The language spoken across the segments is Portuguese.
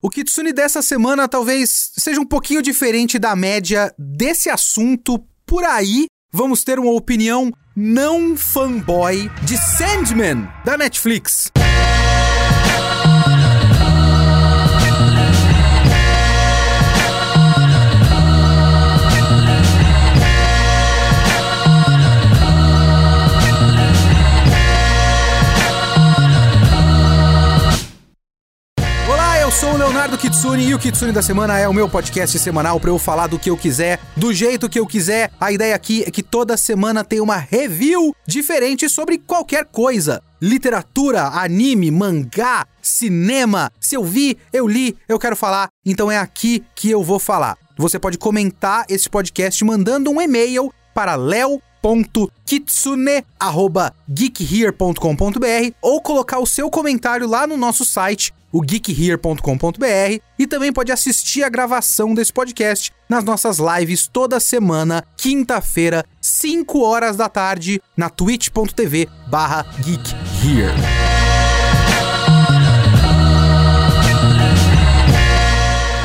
O Kitsune dessa semana talvez seja um pouquinho diferente da média desse assunto por aí. Vamos ter uma opinião não fanboy de Sandman da Netflix. Sou o Leonardo Kitsune e o Kitsune da Semana é o meu podcast semanal para eu falar do que eu quiser, do jeito que eu quiser. A ideia aqui é que toda semana tem uma review diferente sobre qualquer coisa. Literatura, anime, mangá, cinema. Se eu vi, eu li, eu quero falar, então é aqui que eu vou falar. Você pode comentar esse podcast mandando um e-mail para leo.kitsune@geekhere.com.br ou colocar o seu comentário lá no nosso site o geekhere.com.br e também pode assistir a gravação desse podcast nas nossas lives toda semana, quinta-feira, 5 horas da tarde, na twitch.tv barra geekhere.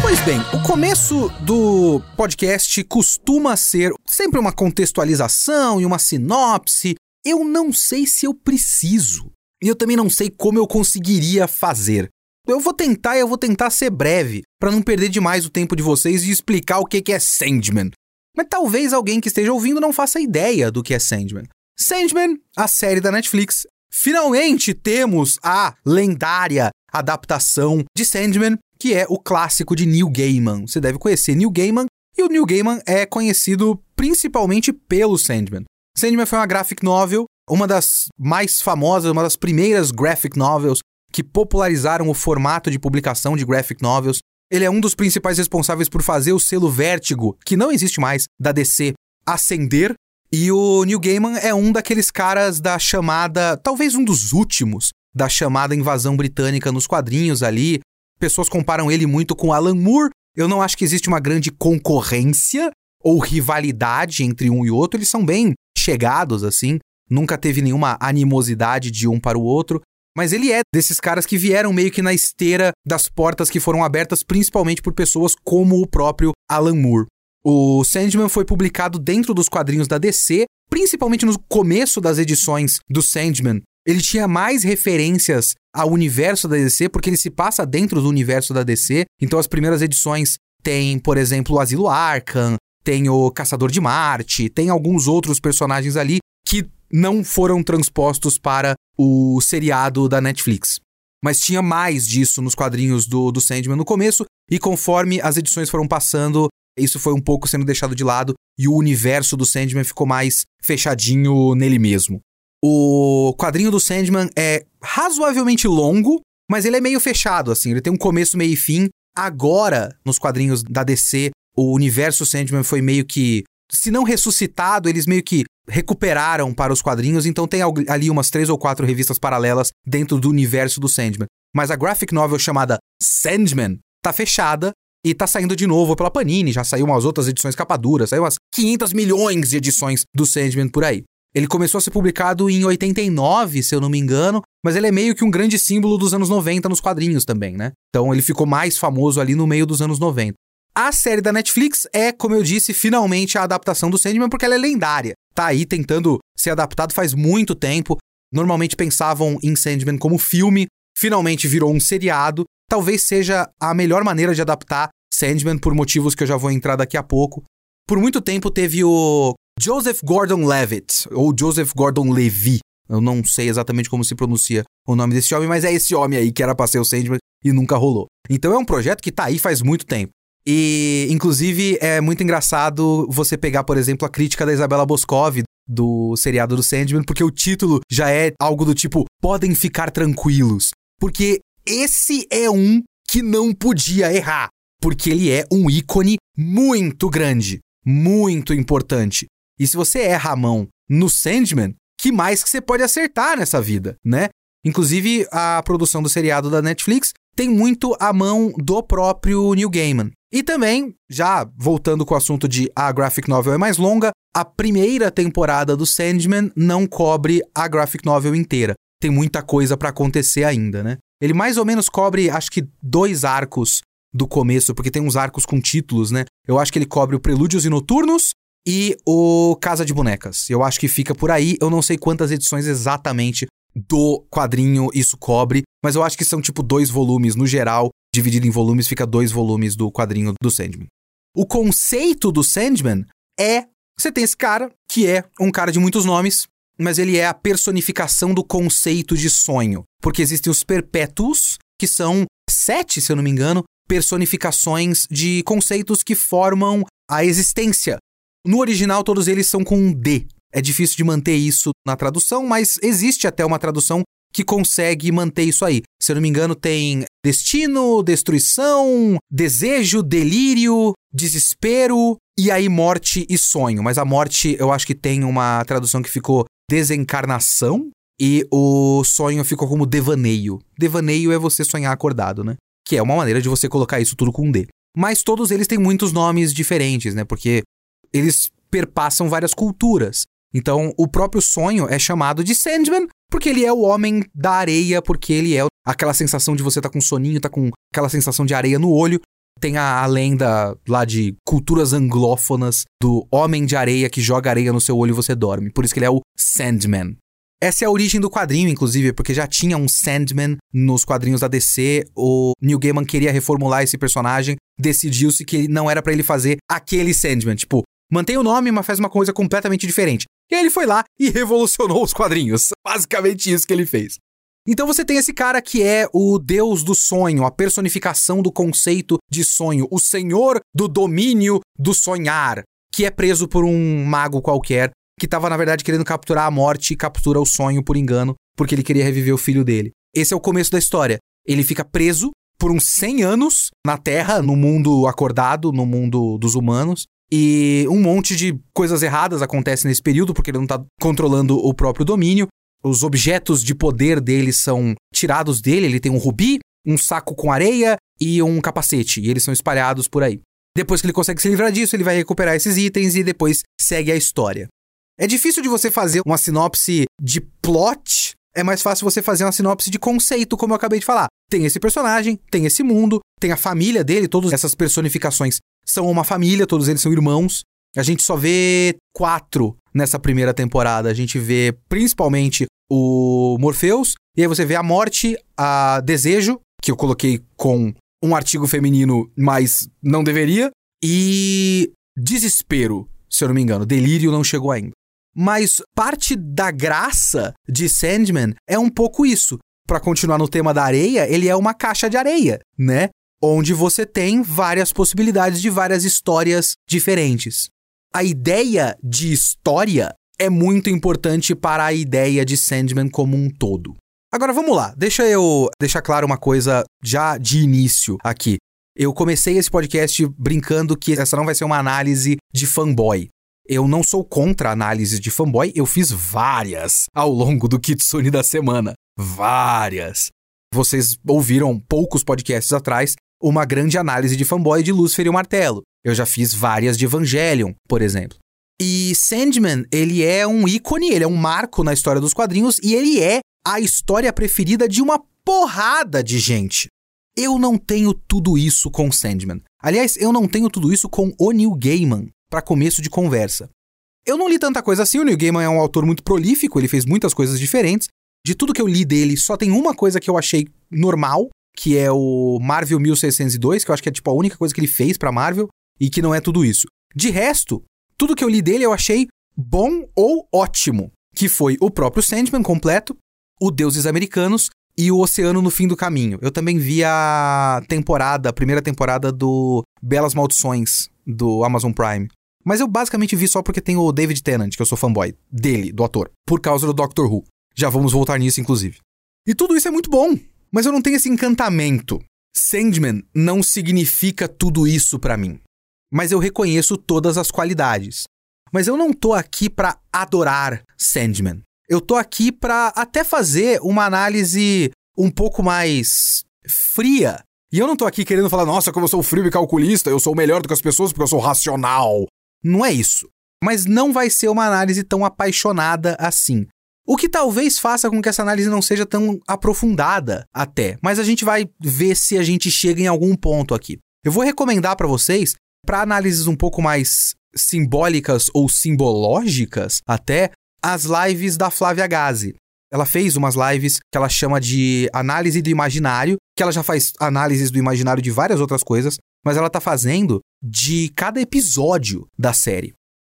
Pois bem, o começo do podcast costuma ser sempre uma contextualização e uma sinopse. Eu não sei se eu preciso. E eu também não sei como eu conseguiria fazer. Eu vou tentar e eu vou tentar ser breve, para não perder demais o tempo de vocês e explicar o que é Sandman. Mas talvez alguém que esteja ouvindo não faça ideia do que é Sandman. Sandman, a série da Netflix. Finalmente temos a lendária adaptação de Sandman, que é o clássico de Neil Gaiman. Você deve conhecer Neil Gaiman, e o Neil Gaiman é conhecido principalmente pelo Sandman. Sandman foi uma graphic novel, uma das mais famosas, uma das primeiras graphic novels que popularizaram o formato de publicação de graphic novels. Ele é um dos principais responsáveis por fazer o selo Vértigo, que não existe mais, da DC, ascender. E o Neil Gaiman é um daqueles caras da chamada, talvez um dos últimos, da chamada invasão britânica nos quadrinhos ali. Pessoas comparam ele muito com Alan Moore. Eu não acho que existe uma grande concorrência ou rivalidade entre um e outro. Eles são bem chegados, assim. Nunca teve nenhuma animosidade de um para o outro. Mas ele é desses caras que vieram meio que na esteira das portas que foram abertas principalmente por pessoas como o próprio Alan Moore. O Sandman foi publicado dentro dos quadrinhos da DC, principalmente no começo das edições do Sandman. Ele tinha mais referências ao universo da DC, porque ele se passa dentro do universo da DC. Então as primeiras edições têm, por exemplo, o Asilo Arkham, tem o Caçador de Marte, tem alguns outros personagens ali que não foram transpostos para o seriado da Netflix. Mas tinha mais disso nos quadrinhos do, do Sandman no começo, e conforme as edições foram passando, isso foi um pouco sendo deixado de lado e o universo do Sandman ficou mais fechadinho nele mesmo. O quadrinho do Sandman é razoavelmente longo, mas ele é meio fechado, assim, ele tem um começo, meio e fim. Agora, nos quadrinhos da DC, o universo Sandman foi meio que se não ressuscitado, eles meio que recuperaram para os quadrinhos, então tem ali umas três ou quatro revistas paralelas dentro do universo do Sandman. Mas a graphic novel chamada Sandman tá fechada e tá saindo de novo pela Panini, já saiu umas outras edições capaduras, saiu umas 500 milhões de edições do Sandman por aí. Ele começou a ser publicado em 89, se eu não me engano, mas ele é meio que um grande símbolo dos anos 90 nos quadrinhos também, né? Então ele ficou mais famoso ali no meio dos anos 90. A série da Netflix é, como eu disse, finalmente a adaptação do Sandman porque ela é lendária. Tá aí tentando ser adaptado faz muito tempo. Normalmente pensavam em Sandman como filme, finalmente virou um seriado. Talvez seja a melhor maneira de adaptar Sandman por motivos que eu já vou entrar daqui a pouco. Por muito tempo teve o Joseph Gordon-Levitt, ou Joseph Gordon-Levy. Eu não sei exatamente como se pronuncia o nome desse homem, mas é esse homem aí que era pra ser o Sandman e nunca rolou. Então é um projeto que tá aí faz muito tempo. E, inclusive, é muito engraçado você pegar, por exemplo, a crítica da Isabela Boscov do seriado do Sandman, porque o título já é algo do tipo: podem ficar tranquilos. Porque esse é um que não podia errar. Porque ele é um ícone muito grande, muito importante. E se você erra a mão no Sandman, que mais que você pode acertar nessa vida, né? Inclusive, a produção do seriado da Netflix tem muito a mão do próprio Neil Gaiman. E também, já voltando com o assunto de a graphic novel é mais longa, a primeira temporada do Sandman não cobre a graphic novel inteira. Tem muita coisa para acontecer ainda, né? Ele mais ou menos cobre, acho que, dois arcos do começo, porque tem uns arcos com títulos, né? Eu acho que ele cobre o Prelúdios e Noturnos e o Casa de Bonecas. Eu acho que fica por aí. Eu não sei quantas edições exatamente do quadrinho isso cobre, mas eu acho que são tipo dois volumes no geral, dividido em volumes, fica dois volumes do quadrinho do Sandman. O conceito do Sandman é: você tem esse cara, que é um cara de muitos nomes, mas ele é a personificação do conceito de sonho. Porque existem os perpétuos, que são sete, se eu não me engano, personificações de conceitos que formam a existência. No original, todos eles são com um D. É difícil de manter isso na tradução, mas existe até uma tradução que consegue manter isso aí. Se eu não me engano, tem destino, destruição, desejo, delírio, desespero e aí morte e sonho. Mas a morte eu acho que tem uma tradução que ficou desencarnação e o sonho ficou como devaneio. Devaneio é você sonhar acordado, né? Que é uma maneira de você colocar isso tudo com um D. Mas todos eles têm muitos nomes diferentes, né? Porque eles perpassam várias culturas. Então, o próprio sonho é chamado de Sandman, porque ele é o homem da areia, porque ele é aquela sensação de você tá com soninho, tá com aquela sensação de areia no olho. Tem a, a lenda lá de culturas anglófonas do homem de areia que joga areia no seu olho e você dorme. Por isso que ele é o Sandman. Essa é a origem do quadrinho, inclusive, porque já tinha um Sandman nos quadrinhos da DC. O Neil Gaiman queria reformular esse personagem, decidiu-se que não era para ele fazer aquele Sandman. Tipo, mantém o nome, mas faz uma coisa completamente diferente. E aí ele foi lá e revolucionou os quadrinhos. Basicamente isso que ele fez. Então você tem esse cara que é o deus do sonho, a personificação do conceito de sonho, o senhor do domínio do sonhar, que é preso por um mago qualquer que estava na verdade querendo capturar a morte e captura o sonho por engano, porque ele queria reviver o filho dele. Esse é o começo da história. Ele fica preso por uns 100 anos na Terra, no mundo acordado, no mundo dos humanos, e um monte de coisas erradas acontecem nesse período, porque ele não tá controlando o próprio domínio. Os objetos de poder dele são tirados dele. Ele tem um rubi, um saco com areia e um capacete. E eles são espalhados por aí. Depois que ele consegue se livrar disso, ele vai recuperar esses itens e depois segue a história. É difícil de você fazer uma sinopse de plot, é mais fácil você fazer uma sinopse de conceito, como eu acabei de falar. Tem esse personagem, tem esse mundo, tem a família dele, todas essas personificações são uma família, todos eles são irmãos. A gente só vê quatro nessa primeira temporada. A gente vê principalmente o Morpheus, e aí você vê a morte, a desejo, que eu coloquei com um artigo feminino, mas não deveria, e desespero, se eu não me engano. Delírio não chegou ainda. Mas parte da graça de Sandman é um pouco isso. Para continuar no tema da areia, ele é uma caixa de areia, né? Onde você tem várias possibilidades de várias histórias diferentes. A ideia de história é muito importante para a ideia de Sandman como um todo. Agora vamos lá, deixa eu deixar claro uma coisa já de início aqui. Eu comecei esse podcast brincando que essa não vai ser uma análise de fanboy. Eu não sou contra análise de fanboy, eu fiz várias ao longo do Kitsune da semana. Várias. Vocês ouviram poucos podcasts atrás uma grande análise de fanboy de Lúcifer e o Martelo. Eu já fiz várias de Evangelion, por exemplo. E Sandman, ele é um ícone, ele é um marco na história dos quadrinhos e ele é a história preferida de uma porrada de gente. Eu não tenho tudo isso com Sandman. Aliás, eu não tenho tudo isso com o Neil Gaiman, para começo de conversa. Eu não li tanta coisa assim, o Neil Gaiman é um autor muito prolífico, ele fez muitas coisas diferentes. De tudo que eu li dele, só tem uma coisa que eu achei normal, que é o Marvel 1602, que eu acho que é tipo a única coisa que ele fez pra Marvel, e que não é tudo isso. De resto, tudo que eu li dele eu achei bom ou ótimo, que foi o próprio Sandman completo, o Deuses Americanos e o Oceano no Fim do Caminho. Eu também vi a temporada, a primeira temporada do Belas Maldições, do Amazon Prime. Mas eu basicamente vi só porque tem o David Tennant, que eu sou fanboy dele, do ator, por causa do Doctor Who. Já vamos voltar nisso, inclusive. E tudo isso é muito bom. Mas eu não tenho esse encantamento. Sandman não significa tudo isso para mim. Mas eu reconheço todas as qualidades. Mas eu não tô aqui para adorar Sandman. Eu tô aqui para até fazer uma análise um pouco mais fria. E eu não tô aqui querendo falar, nossa, como eu sou frio e calculista, eu sou melhor do que as pessoas porque eu sou racional. Não é isso. Mas não vai ser uma análise tão apaixonada assim. O que talvez faça com que essa análise não seja tão aprofundada até, mas a gente vai ver se a gente chega em algum ponto aqui. Eu vou recomendar para vocês, para análises um pouco mais simbólicas ou simbológicas até, as lives da Flávia Gazi. Ela fez umas lives que ela chama de análise do imaginário, que ela já faz análises do imaginário de várias outras coisas, mas ela tá fazendo de cada episódio da série.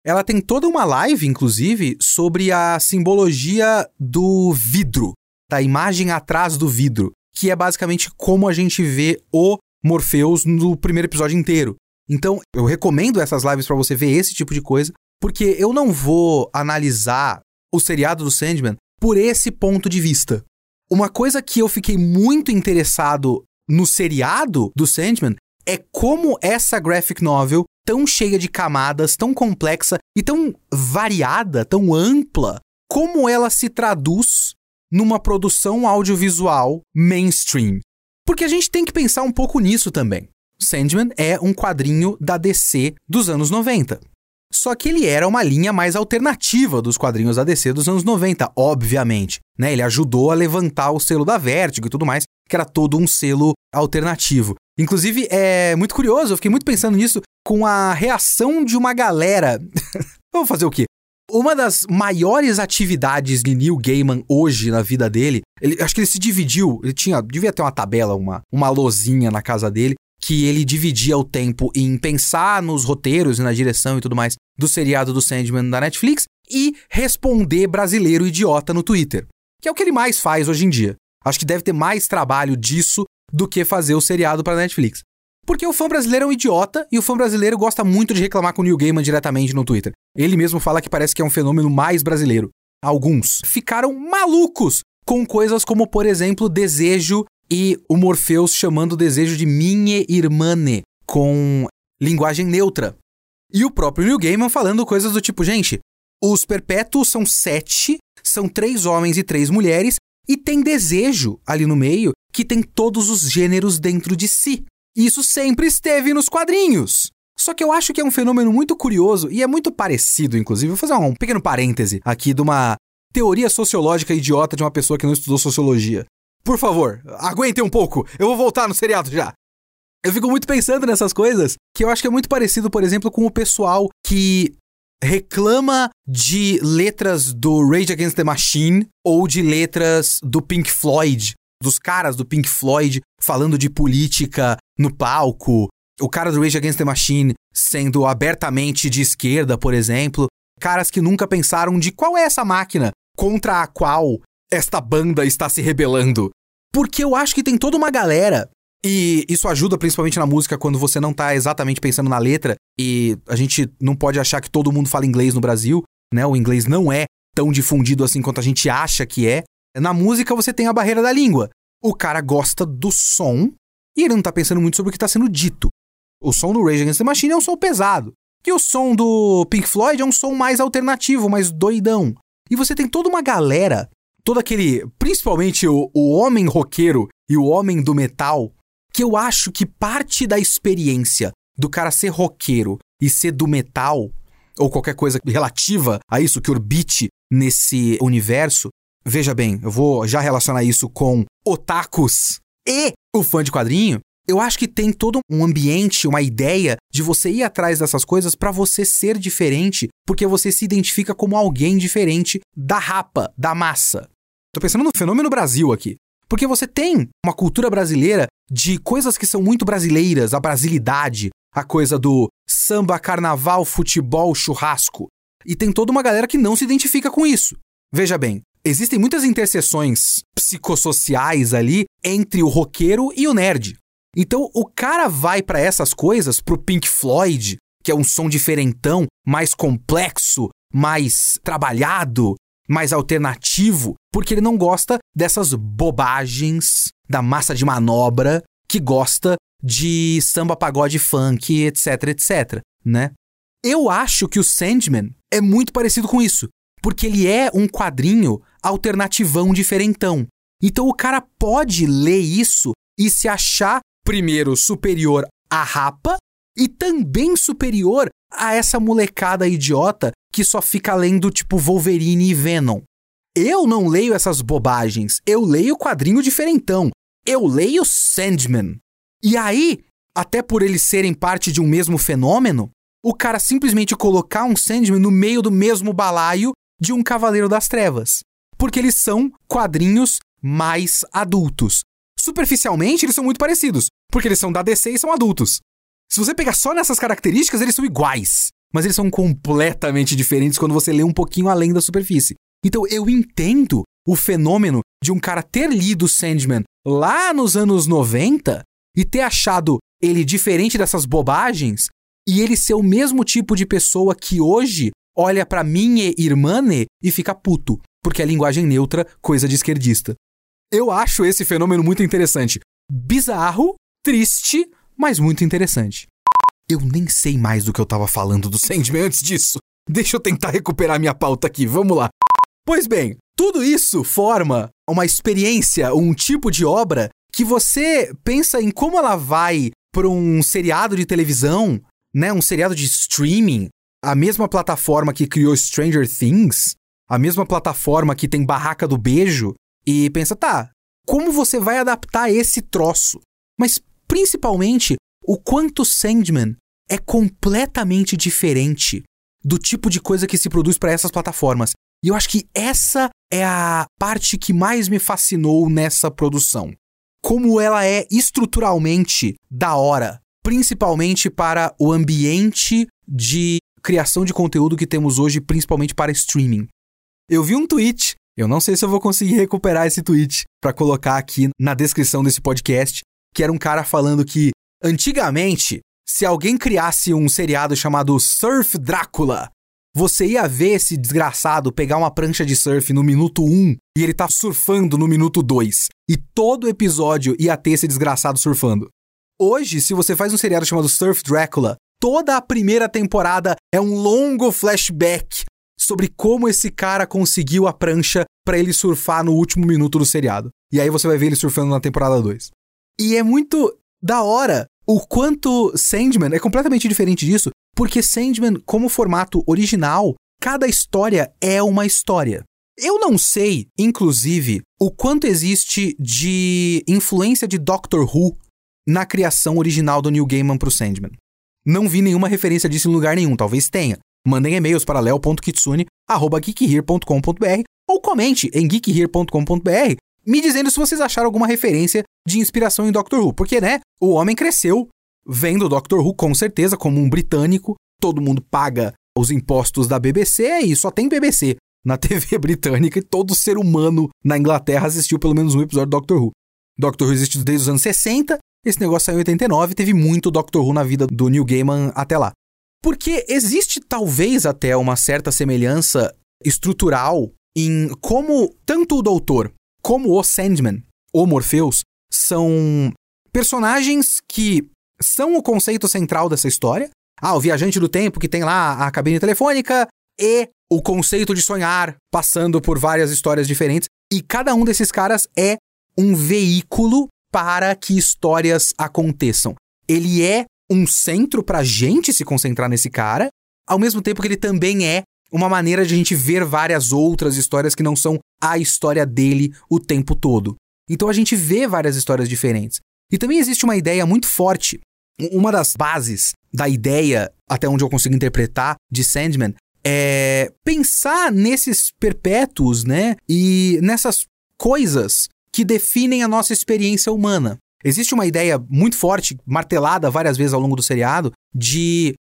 Ela tem toda uma live, inclusive, sobre a simbologia do vidro, da imagem atrás do vidro, que é basicamente como a gente vê o Morpheus no primeiro episódio inteiro. Então, eu recomendo essas lives para você ver esse tipo de coisa, porque eu não vou analisar o seriado do Sandman por esse ponto de vista. Uma coisa que eu fiquei muito interessado no seriado do Sandman é como essa graphic novel tão cheia de camadas, tão complexa e tão variada, tão ampla, como ela se traduz numa produção audiovisual mainstream. Porque a gente tem que pensar um pouco nisso também. Sandman é um quadrinho da DC dos anos 90. Só que ele era uma linha mais alternativa dos quadrinhos da DC dos anos 90, obviamente. Né? Ele ajudou a levantar o selo da Vertigo e tudo mais, que era todo um selo alternativo. Inclusive, é muito curioso, eu fiquei muito pensando nisso com a reação de uma galera. Vamos fazer o quê? Uma das maiores atividades de Neil Gaiman hoje na vida dele, ele, acho que ele se dividiu, ele tinha, devia ter uma tabela, uma, uma lozinha na casa dele, que ele dividia o tempo em pensar nos roteiros e na direção e tudo mais do seriado do Sandman da Netflix e responder brasileiro idiota no Twitter, que é o que ele mais faz hoje em dia. Acho que deve ter mais trabalho disso do que fazer o seriado para Netflix. Porque o fã brasileiro é um idiota e o fã brasileiro gosta muito de reclamar com o Neil Gaiman diretamente no Twitter. Ele mesmo fala que parece que é um fenômeno mais brasileiro. Alguns ficaram malucos com coisas como, por exemplo, desejo e o Morpheus chamando o desejo de minha irmãne com linguagem neutra. E o próprio Neil Gaiman falando coisas do tipo, gente, os perpétuos são sete, são três homens e três mulheres, e tem desejo ali no meio que tem todos os gêneros dentro de si. Isso sempre esteve nos quadrinhos. Só que eu acho que é um fenômeno muito curioso e é muito parecido, inclusive. Vou fazer um pequeno parêntese aqui de uma teoria sociológica idiota de uma pessoa que não estudou sociologia. Por favor, aguentem um pouco, eu vou voltar no seriado já. Eu fico muito pensando nessas coisas, que eu acho que é muito parecido, por exemplo, com o pessoal que reclama de letras do Rage Against the Machine ou de letras do Pink Floyd dos caras do Pink Floyd falando de política no palco, o cara do Rage Against the Machine sendo abertamente de esquerda, por exemplo, caras que nunca pensaram de qual é essa máquina contra a qual esta banda está se rebelando. Porque eu acho que tem toda uma galera e isso ajuda principalmente na música quando você não tá exatamente pensando na letra e a gente não pode achar que todo mundo fala inglês no Brasil, né? O inglês não é tão difundido assim quanto a gente acha que é. Na música você tem a barreira da língua. O cara gosta do som e ele não tá pensando muito sobre o que tá sendo dito. O som do Rage Against the Machine é um som pesado. E o som do Pink Floyd é um som mais alternativo, mais doidão. E você tem toda uma galera, todo aquele. Principalmente o, o homem roqueiro e o homem do metal, que eu acho que parte da experiência do cara ser roqueiro e ser do metal, ou qualquer coisa relativa a isso que orbite nesse universo, Veja bem, eu vou já relacionar isso com otakus e o fã de quadrinho. Eu acho que tem todo um ambiente, uma ideia de você ir atrás dessas coisas para você ser diferente, porque você se identifica como alguém diferente da rapa, da massa. Tô pensando no fenômeno Brasil aqui. Porque você tem uma cultura brasileira de coisas que são muito brasileiras, a brasilidade, a coisa do samba, carnaval, futebol, churrasco. E tem toda uma galera que não se identifica com isso. Veja bem, existem muitas interseções psicossociais ali entre o roqueiro e o nerd. Então o cara vai para essas coisas, pro Pink Floyd, que é um som diferentão, mais complexo, mais trabalhado, mais alternativo, porque ele não gosta dessas bobagens da massa de manobra que gosta de samba, pagode, funk, etc, etc, né? Eu acho que o Sandman é muito parecido com isso, porque ele é um quadrinho alternativão diferentão. Então o cara pode ler isso e se achar, primeiro, superior à rapa e também superior a essa molecada idiota que só fica lendo tipo Wolverine e Venom. Eu não leio essas bobagens. Eu leio quadrinho diferentão. Eu leio Sandman. E aí, até por eles serem parte de um mesmo fenômeno, o cara simplesmente colocar um Sandman no meio do mesmo balaio de um Cavaleiro das Trevas. Porque eles são quadrinhos mais adultos. Superficialmente, eles são muito parecidos, porque eles são da DC e são adultos. Se você pegar só nessas características, eles são iguais. Mas eles são completamente diferentes quando você lê um pouquinho além da superfície. Então eu entendo o fenômeno de um cara ter lido Sandman lá nos anos 90 e ter achado ele diferente dessas bobagens e ele ser o mesmo tipo de pessoa que hoje olha para minha irmã e fica puto, porque é linguagem neutra, coisa de esquerdista. Eu acho esse fenômeno muito interessante. Bizarro, triste, mas muito interessante. Eu nem sei mais do que eu tava falando do Sandman antes disso. Deixa eu tentar recuperar minha pauta aqui, vamos lá. Pois bem, tudo isso forma uma experiência, um tipo de obra que você pensa em como ela vai para um seriado de televisão, né, um seriado de streaming, a mesma plataforma que criou Stranger Things, a mesma plataforma que tem Barraca do Beijo, e pensa, tá, como você vai adaptar esse troço? Mas principalmente o quanto Sandman é completamente diferente do tipo de coisa que se produz para essas plataformas. E eu acho que essa é a parte que mais me fascinou nessa produção. Como ela é estruturalmente da hora, principalmente para o ambiente de criação de conteúdo que temos hoje, principalmente para streaming. Eu vi um tweet, eu não sei se eu vou conseguir recuperar esse tweet para colocar aqui na descrição desse podcast, que era um cara falando que antigamente, se alguém criasse um seriado chamado Surf Drácula, você ia ver esse desgraçado pegar uma prancha de surf no minuto 1 e ele tá surfando no minuto 2. E todo episódio ia ter esse desgraçado surfando. Hoje, se você faz um seriado chamado Surf Drácula, toda a primeira temporada é um longo flashback sobre como esse cara conseguiu a prancha para ele surfar no último minuto do seriado. E aí você vai ver ele surfando na temporada 2. E é muito da hora o quanto Sandman é completamente diferente disso, porque Sandman, como formato original, cada história é uma história. Eu não sei, inclusive, o quanto existe de influência de Doctor Who na criação original do Neil Gaiman pro Sandman. Não vi nenhuma referência disso em lugar nenhum, talvez tenha. Mandem e-mails para leo.kitsune.geekhere.com.br ou comente em geekhere.com.br me dizendo se vocês acharam alguma referência de inspiração em Doctor Who. Porque, né, o homem cresceu vendo Doctor Who com certeza como um britânico, todo mundo paga os impostos da BBC e só tem BBC na TV britânica e todo ser humano na Inglaterra assistiu pelo menos um episódio do Doctor Who. Doctor Who existe desde os anos 60, esse negócio saiu em 89 teve muito Doctor Who na vida do Neil Gaiman até lá. Porque existe talvez até uma certa semelhança estrutural em como tanto o Doutor como o Sandman, o Morpheus, são personagens que são o conceito central dessa história. Ah, o viajante do tempo que tem lá a cabine telefônica e o conceito de sonhar, passando por várias histórias diferentes. E cada um desses caras é um veículo para que histórias aconteçam. Ele é um centro pra gente se concentrar nesse cara, ao mesmo tempo que ele também é uma maneira de a gente ver várias outras histórias que não são a história dele o tempo todo. Então a gente vê várias histórias diferentes. E também existe uma ideia muito forte uma das bases da ideia, até onde eu consigo interpretar, de Sandman, é pensar nesses perpétuos, né? E nessas coisas que definem a nossa experiência humana. Existe uma ideia muito forte, martelada várias vezes ao longo do seriado, de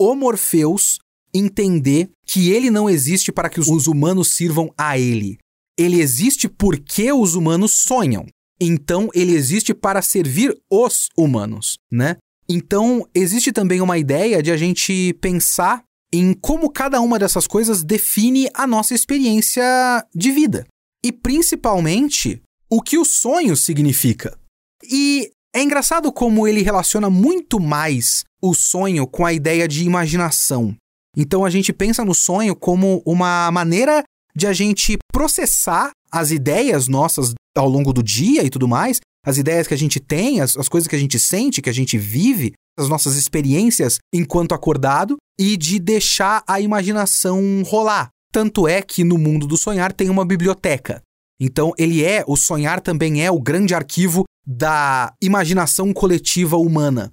o Morpheus entender que ele não existe para que os humanos sirvam a ele. Ele existe porque os humanos sonham. Então ele existe para servir os humanos, né? Então, existe também uma ideia de a gente pensar em como cada uma dessas coisas define a nossa experiência de vida. E principalmente, o que o sonho significa. E é engraçado como ele relaciona muito mais o sonho com a ideia de imaginação. Então a gente pensa no sonho como uma maneira de a gente processar as ideias nossas ao longo do dia e tudo mais, as ideias que a gente tem, as, as coisas que a gente sente, que a gente vive, as nossas experiências enquanto acordado e de deixar a imaginação rolar. Tanto é que no mundo do sonhar tem uma biblioteca. Então ele é, o sonhar também é o grande arquivo da imaginação coletiva humana.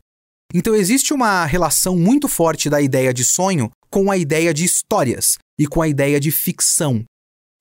Então existe uma relação muito forte da ideia de sonho com a ideia de histórias e com a ideia de ficção.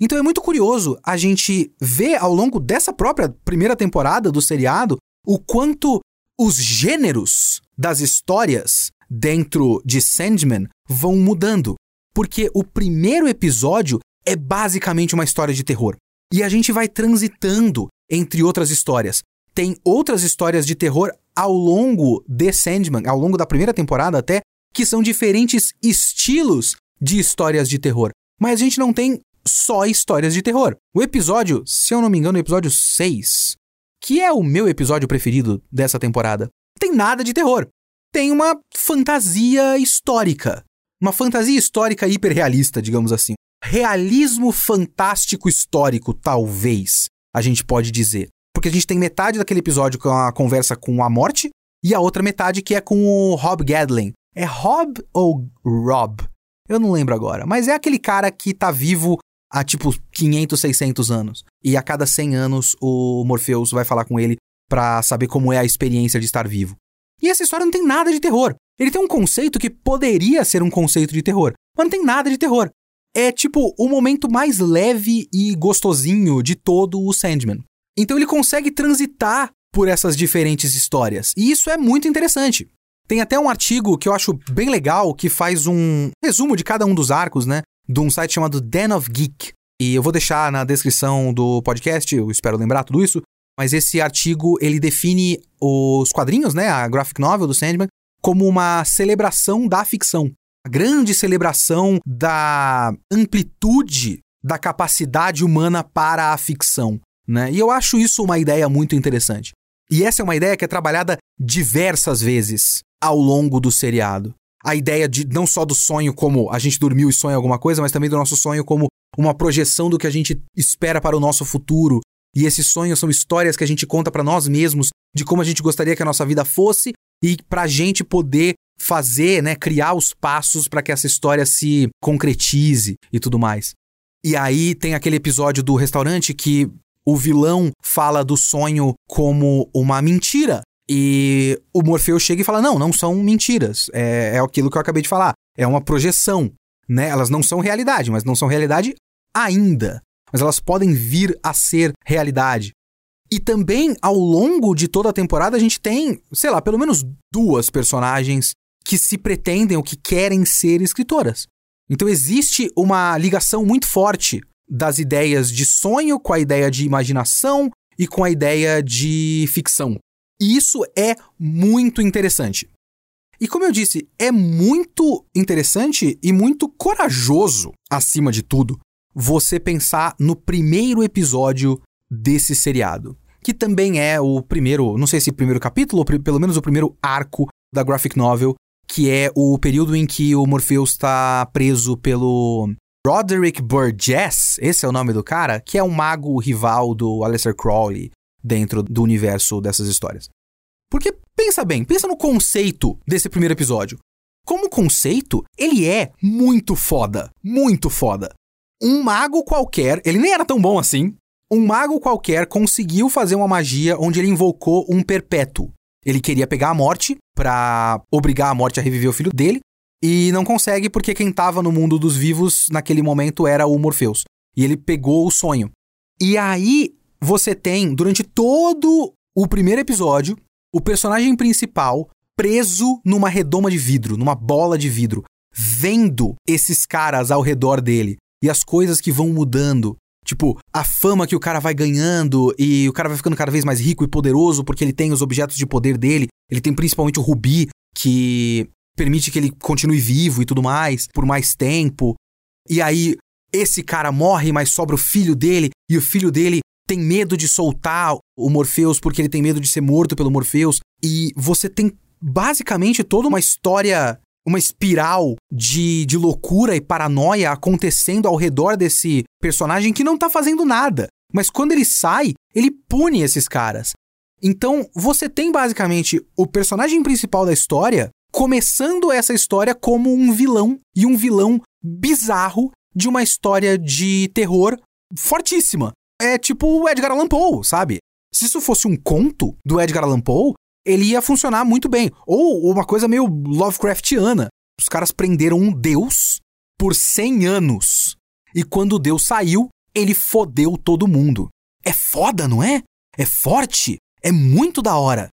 Então é muito curioso a gente ver ao longo dessa própria primeira temporada do seriado o quanto os gêneros das histórias dentro de Sandman vão mudando. Porque o primeiro episódio é basicamente uma história de terror. E a gente vai transitando entre outras histórias. Tem outras histórias de terror ao longo de Sandman, ao longo da primeira temporada até, que são diferentes estilos de histórias de terror. Mas a gente não tem só histórias de terror. O episódio, se eu não me engano, o episódio 6, que é o meu episódio preferido dessa temporada, tem nada de terror. Tem uma fantasia histórica. Uma fantasia histórica hiperrealista, digamos assim. Realismo fantástico histórico, talvez, a gente pode dizer. Porque a gente tem metade daquele episódio com a conversa com a morte e a outra metade que é com o Rob Gadlin. É Rob ou Rob? Eu não lembro agora, mas é aquele cara que tá vivo há tipo 500, 600 anos. E a cada 100 anos o Morpheus vai falar com ele para saber como é a experiência de estar vivo. E essa história não tem nada de terror. Ele tem um conceito que poderia ser um conceito de terror, mas não tem nada de terror. É tipo o momento mais leve e gostosinho de todo o Sandman. Então ele consegue transitar por essas diferentes histórias. E isso é muito interessante. Tem até um artigo que eu acho bem legal que faz um resumo de cada um dos arcos, né? de um site chamado Den of Geek. E eu vou deixar na descrição do podcast, eu espero lembrar tudo isso, mas esse artigo ele define os quadrinhos, né, a graphic novel do Sandman, como uma celebração da ficção. A grande celebração da amplitude da capacidade humana para a ficção. Né? E eu acho isso uma ideia muito interessante. E essa é uma ideia que é trabalhada diversas vezes ao longo do seriado a ideia de não só do sonho como a gente dormiu e sonha alguma coisa, mas também do nosso sonho como uma projeção do que a gente espera para o nosso futuro. E esses sonhos são histórias que a gente conta para nós mesmos de como a gente gostaria que a nossa vida fosse e para a gente poder fazer, né, criar os passos para que essa história se concretize e tudo mais. E aí tem aquele episódio do restaurante que o vilão fala do sonho como uma mentira e o Morfeu chega e fala: não, não são mentiras. É, é aquilo que eu acabei de falar. É uma projeção. Né? Elas não são realidade, mas não são realidade ainda. Mas elas podem vir a ser realidade. E também, ao longo de toda a temporada, a gente tem, sei lá, pelo menos duas personagens que se pretendem ou que querem ser escritoras. Então existe uma ligação muito forte das ideias de sonho com a ideia de imaginação e com a ideia de ficção. E isso é muito interessante. E como eu disse, é muito interessante e muito corajoso, acima de tudo, você pensar no primeiro episódio desse seriado. Que também é o primeiro, não sei se primeiro capítulo, ou pelo menos o primeiro arco da graphic novel, que é o período em que o Morpheus está preso pelo Roderick Burgess, esse é o nome do cara, que é um mago rival do Aleister Crowley, dentro do universo dessas histórias. Porque pensa bem, pensa no conceito desse primeiro episódio. Como conceito, ele é muito foda, muito foda. Um mago qualquer, ele nem era tão bom assim. Um mago qualquer conseguiu fazer uma magia onde ele invocou um perpétuo. Ele queria pegar a morte para obrigar a morte a reviver o filho dele e não consegue porque quem estava no mundo dos vivos naquele momento era o Morpheus. E ele pegou o sonho. E aí você tem, durante todo o primeiro episódio, o personagem principal preso numa redoma de vidro, numa bola de vidro, vendo esses caras ao redor dele e as coisas que vão mudando. Tipo, a fama que o cara vai ganhando e o cara vai ficando cada vez mais rico e poderoso porque ele tem os objetos de poder dele. Ele tem principalmente o rubi, que permite que ele continue vivo e tudo mais por mais tempo. E aí, esse cara morre, mas sobra o filho dele, e o filho dele tem medo de soltar o Morpheus porque ele tem medo de ser morto pelo Morpheus. E você tem basicamente toda uma história, uma espiral de, de loucura e paranoia acontecendo ao redor desse personagem que não tá fazendo nada. Mas quando ele sai, ele pune esses caras. Então, você tem basicamente o personagem principal da história começando essa história como um vilão e um vilão bizarro de uma história de terror fortíssima. É tipo o Edgar Allan Poe, sabe? Se isso fosse um conto do Edgar Allan Poe, ele ia funcionar muito bem. Ou uma coisa meio Lovecraftiana. Os caras prenderam um deus por 100 anos. E quando o deus saiu, ele fodeu todo mundo. É foda, não é? É forte, é muito da hora.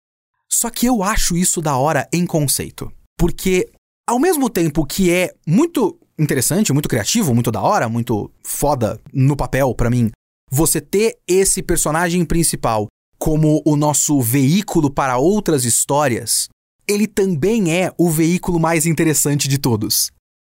Só que eu acho isso da hora em conceito. Porque, ao mesmo tempo que é muito interessante, muito criativo, muito da hora, muito foda no papel para mim, você ter esse personagem principal como o nosso veículo para outras histórias, ele também é o veículo mais interessante de todos.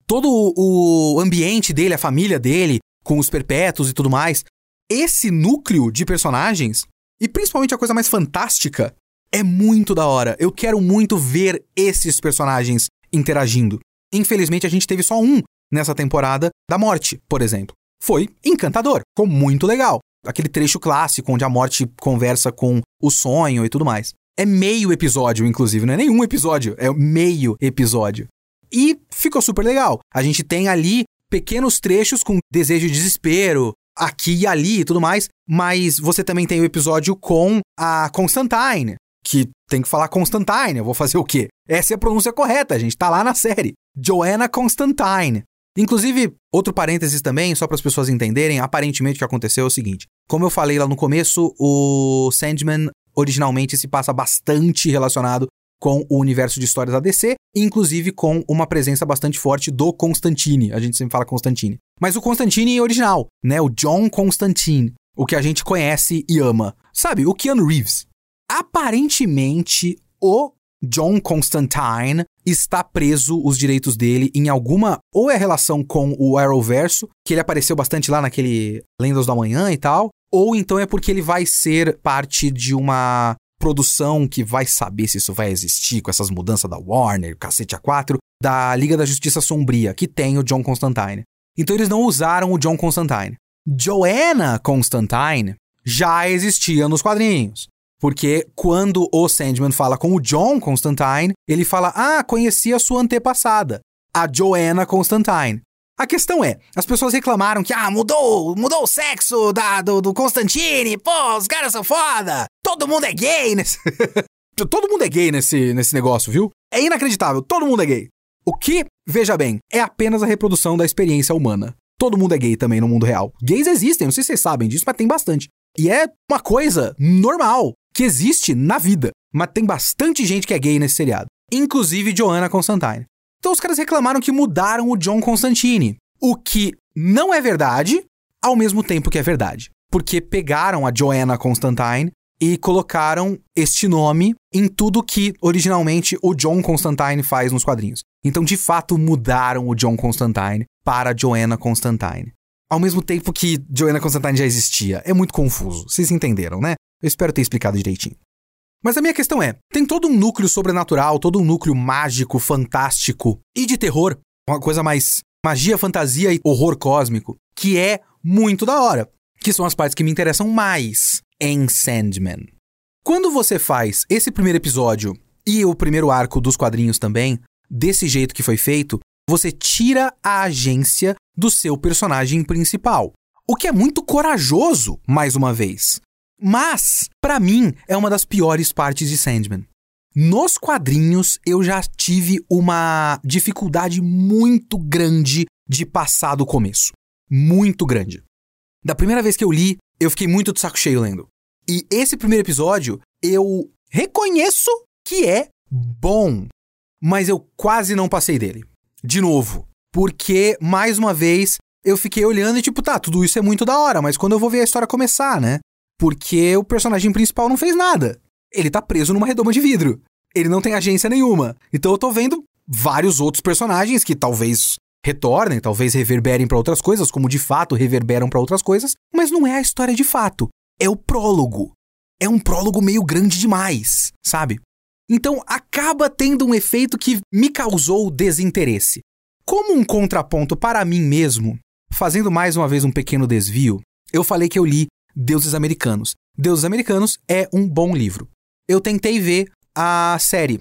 Todo o ambiente dele, a família dele, com os perpétuos e tudo mais, esse núcleo de personagens, e principalmente a coisa mais fantástica, é muito da hora. Eu quero muito ver esses personagens interagindo. Infelizmente, a gente teve só um nessa temporada da morte, por exemplo. Foi encantador, ficou muito legal aquele trecho clássico onde a morte conversa com o sonho e tudo mais. É meio episódio, inclusive, não é nenhum episódio, é meio episódio. E ficou super legal. A gente tem ali pequenos trechos com desejo de desespero, aqui e ali e tudo mais, mas você também tem o episódio com a Constantine, que tem que falar Constantine, eu vou fazer o quê? Essa é a pronúncia correta, a gente tá lá na série. Joanna Constantine. Inclusive, outro parênteses também, só para as pessoas entenderem, aparentemente o que aconteceu é o seguinte: como eu falei lá no começo, o Sandman originalmente se passa bastante relacionado com o universo de histórias da DC, inclusive com uma presença bastante forte do Constantine. A gente sempre fala Constantine. Mas o Constantine original, né? O John Constantine, o que a gente conhece e ama. Sabe, o Keanu Reeves. Aparentemente, o John Constantine está preso os direitos dele em alguma ou é relação com o Arrowverso, que ele apareceu bastante lá naquele Lendas do Amanhã e tal, ou então é porque ele vai ser parte de uma produção que vai saber se isso vai existir com essas mudanças da Warner, cacete A4, da Liga da Justiça Sombria, que tem o John Constantine. Então eles não usaram o John Constantine. Joanna Constantine já existia nos quadrinhos. Porque quando o Sandman fala com o John Constantine, ele fala: Ah, conheci a sua antepassada, a Joanna Constantine. A questão é, as pessoas reclamaram que, ah, mudou, mudou o sexo da, do, do Constantine, pô, os caras são foda, todo mundo é gay nesse... todo mundo é gay nesse, nesse negócio, viu? É inacreditável, todo mundo é gay. O que, veja bem, é apenas a reprodução da experiência humana. Todo mundo é gay também no mundo real. Gays existem, não sei se vocês sabem disso, mas tem bastante. E é uma coisa normal que existe na vida. Mas tem bastante gente que é gay nesse seriado. Inclusive Joanna Constantine. Então os caras reclamaram que mudaram o John Constantine. O que não é verdade, ao mesmo tempo que é verdade. Porque pegaram a Joanna Constantine e colocaram este nome em tudo que originalmente o John Constantine faz nos quadrinhos. Então, de fato, mudaram o John Constantine para Joanna Constantine. Ao mesmo tempo que Joanna Constantine já existia. É muito confuso. Vocês entenderam, né? Eu espero ter explicado direitinho. Mas a minha questão é: tem todo um núcleo sobrenatural, todo um núcleo mágico, fantástico e de terror, uma coisa mais magia, fantasia e horror cósmico, que é muito da hora, que são as partes que me interessam mais em Sandman. Quando você faz esse primeiro episódio e o primeiro arco dos quadrinhos também, desse jeito que foi feito, você tira a agência do seu personagem principal. O que é muito corajoso, mais uma vez. Mas, para mim, é uma das piores partes de Sandman. Nos quadrinhos, eu já tive uma dificuldade muito grande de passar do começo. Muito grande. Da primeira vez que eu li, eu fiquei muito de saco cheio lendo. E esse primeiro episódio, eu reconheço que é bom, mas eu quase não passei dele. De novo, porque, mais uma vez, eu fiquei olhando e tipo, tá, tudo isso é muito da hora, mas quando eu vou ver a história começar, né? Porque o personagem principal não fez nada. Ele tá preso numa redoma de vidro. Ele não tem agência nenhuma. Então eu tô vendo vários outros personagens que talvez retornem, talvez reverberem para outras coisas, como de fato reverberam para outras coisas, mas não é a história de fato. É o prólogo. É um prólogo meio grande demais, sabe? Então acaba tendo um efeito que me causou desinteresse. Como um contraponto para mim mesmo, fazendo mais uma vez um pequeno desvio, eu falei que eu li Deuses Americanos. Deuses Americanos é um bom livro. Eu tentei ver a série.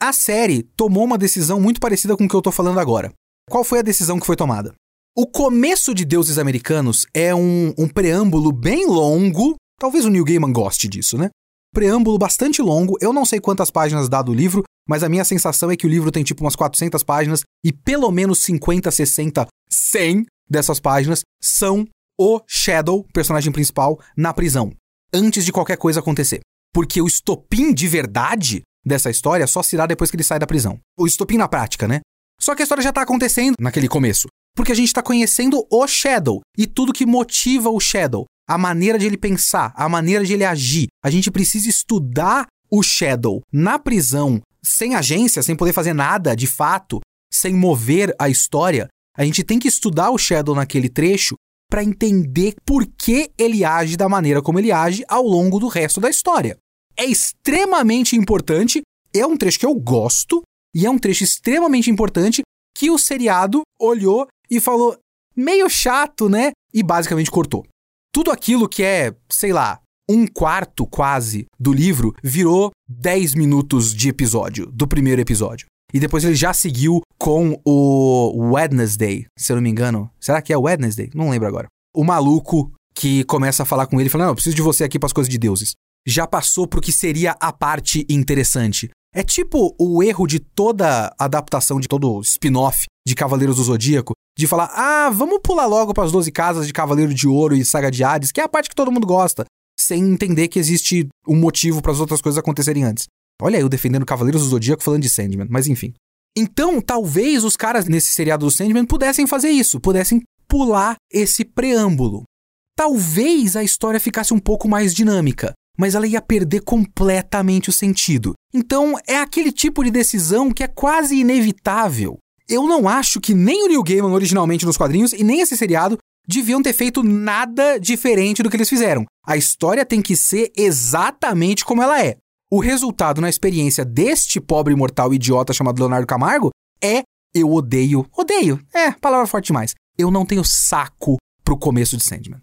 A série tomou uma decisão muito parecida com o que eu tô falando agora. Qual foi a decisão que foi tomada? O começo de Deuses Americanos é um, um preâmbulo bem longo. Talvez o Neil Gaiman goste disso, né? Preâmbulo bastante longo. Eu não sei quantas páginas dá do livro, mas a minha sensação é que o livro tem tipo umas 400 páginas e pelo menos 50, 60, 100 dessas páginas são o Shadow, personagem principal, na prisão, antes de qualquer coisa acontecer. Porque o estopim de verdade dessa história só se dá depois que ele sai da prisão. O estopim na prática, né? Só que a história já tá acontecendo naquele começo. Porque a gente está conhecendo o Shadow e tudo que motiva o Shadow, a maneira de ele pensar, a maneira de ele agir. A gente precisa estudar o Shadow na prisão, sem agência, sem poder fazer nada de fato, sem mover a história. A gente tem que estudar o Shadow naquele trecho para entender por que ele age da maneira como ele age ao longo do resto da história. É extremamente importante, é um trecho que eu gosto e é um trecho extremamente importante que o seriado olhou e falou meio chato, né? E basicamente cortou. Tudo aquilo que é, sei lá, um quarto quase do livro virou 10 minutos de episódio, do primeiro episódio. E depois ele já seguiu com o Wednesday, se eu não me engano. Será que é Wednesday? Não lembro agora. O maluco que começa a falar com ele, falando: Não, eu preciso de você aqui para as coisas de deuses. Já passou pro que seria a parte interessante. É tipo o erro de toda adaptação, de todo spin-off de Cavaleiros do Zodíaco, de falar, ah, vamos pular logo para as 12 casas de Cavaleiro de Ouro e Saga de Hades, que é a parte que todo mundo gosta, sem entender que existe um motivo para as outras coisas acontecerem antes. Olha eu defendendo Cavaleiros do Zodíaco falando de Sandman, mas enfim. Então, talvez os caras nesse seriado do Sandman pudessem fazer isso, pudessem pular esse preâmbulo. Talvez a história ficasse um pouco mais dinâmica, mas ela ia perder completamente o sentido. Então, é aquele tipo de decisão que é quase inevitável eu não acho que nem o Neil Gaiman originalmente nos quadrinhos e nem esse seriado deviam ter feito nada diferente do que eles fizeram. A história tem que ser exatamente como ela é. O resultado na experiência deste pobre mortal idiota chamado Leonardo Camargo é eu odeio, odeio, é, palavra forte demais. Eu não tenho saco pro começo de Sandman.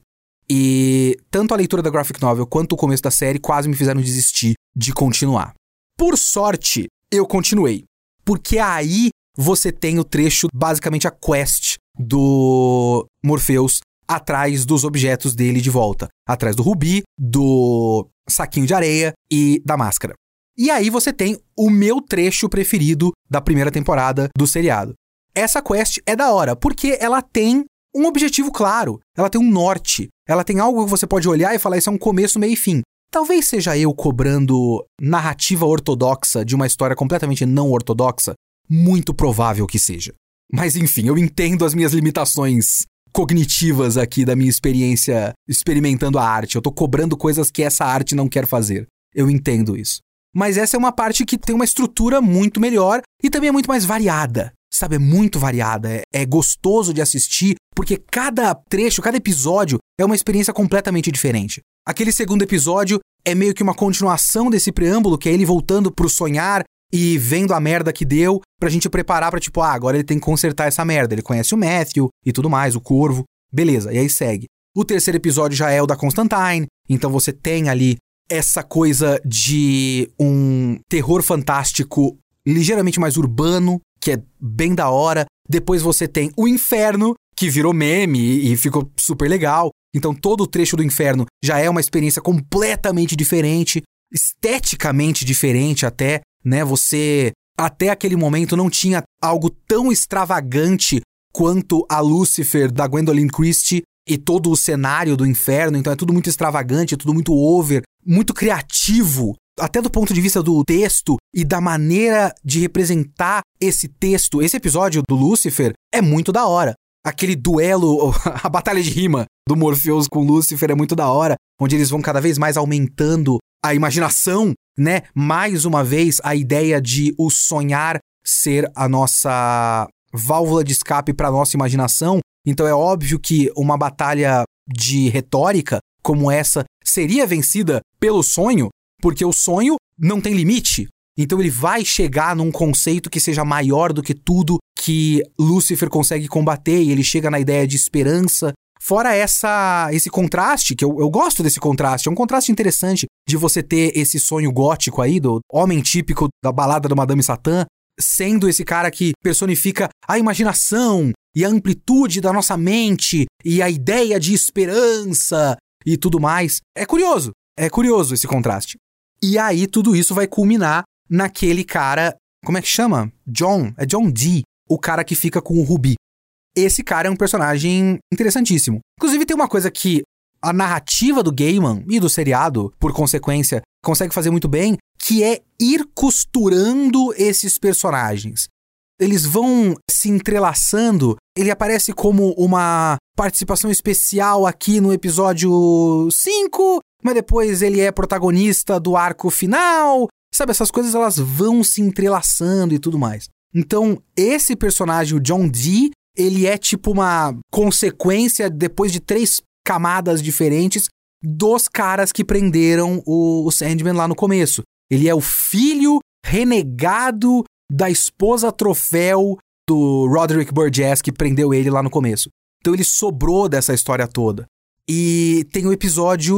E tanto a leitura da graphic novel quanto o começo da série quase me fizeram desistir de continuar. Por sorte, eu continuei. Porque aí você tem o trecho, basicamente a quest do Morpheus atrás dos objetos dele de volta. Atrás do rubi, do saquinho de areia e da máscara. E aí você tem o meu trecho preferido da primeira temporada do seriado. Essa quest é da hora, porque ela tem um objetivo claro, ela tem um norte, ela tem algo que você pode olhar e falar isso é um começo, meio e fim. Talvez seja eu cobrando narrativa ortodoxa de uma história completamente não ortodoxa, muito provável que seja. Mas enfim, eu entendo as minhas limitações cognitivas aqui da minha experiência experimentando a arte. Eu tô cobrando coisas que essa arte não quer fazer. Eu entendo isso. Mas essa é uma parte que tem uma estrutura muito melhor e também é muito mais variada. Sabe, é muito variada, é, é gostoso de assistir, porque cada trecho, cada episódio é uma experiência completamente diferente. Aquele segundo episódio é meio que uma continuação desse preâmbulo, que é ele voltando pro sonhar e vendo a merda que deu pra gente preparar pra tipo, ah, agora ele tem que consertar essa merda. Ele conhece o Matthew e tudo mais, o Corvo. Beleza, e aí segue. O terceiro episódio já é o da Constantine, então você tem ali essa coisa de um terror fantástico ligeiramente mais urbano, que é bem da hora. Depois você tem o Inferno, que virou meme e ficou super legal. Então todo o trecho do Inferno já é uma experiência completamente diferente, esteticamente diferente até né? Você até aquele momento não tinha algo tão extravagante quanto a Lucifer da Gwendolyn Christie e todo o cenário do inferno, então é tudo muito extravagante, é tudo muito over, muito criativo, até do ponto de vista do texto e da maneira de representar esse texto. Esse episódio do Lucifer é muito da hora. Aquele duelo, a batalha de rima do Morpheus com Lucifer é muito da hora, onde eles vão cada vez mais aumentando a imaginação né? Mais uma vez, a ideia de o sonhar ser a nossa válvula de escape para nossa imaginação. Então é óbvio que uma batalha de retórica como essa seria vencida pelo sonho, porque o sonho não tem limite. Então ele vai chegar num conceito que seja maior do que tudo que Lúcifer consegue combater, e ele chega na ideia de esperança, Fora essa esse contraste, que eu, eu gosto desse contraste, é um contraste interessante de você ter esse sonho gótico aí, do homem típico da balada do Madame Satã, sendo esse cara que personifica a imaginação e a amplitude da nossa mente e a ideia de esperança e tudo mais. É curioso, é curioso esse contraste. E aí tudo isso vai culminar naquele cara, como é que chama? John, é John Dee, o cara que fica com o Ruby. Esse cara é um personagem interessantíssimo. Inclusive tem uma coisa que a narrativa do Gaiman e do seriado, por consequência, consegue fazer muito bem, que é ir costurando esses personagens. Eles vão se entrelaçando. Ele aparece como uma participação especial aqui no episódio 5, mas depois ele é protagonista do arco final. Sabe, essas coisas elas vão se entrelaçando e tudo mais. Então, esse personagem, o John Dee, ele é tipo uma consequência depois de três camadas diferentes dos caras que prenderam o, o Sandman lá no começo. Ele é o filho renegado da esposa troféu do Roderick Burgess que prendeu ele lá no começo. Então ele sobrou dessa história toda. E tem o episódio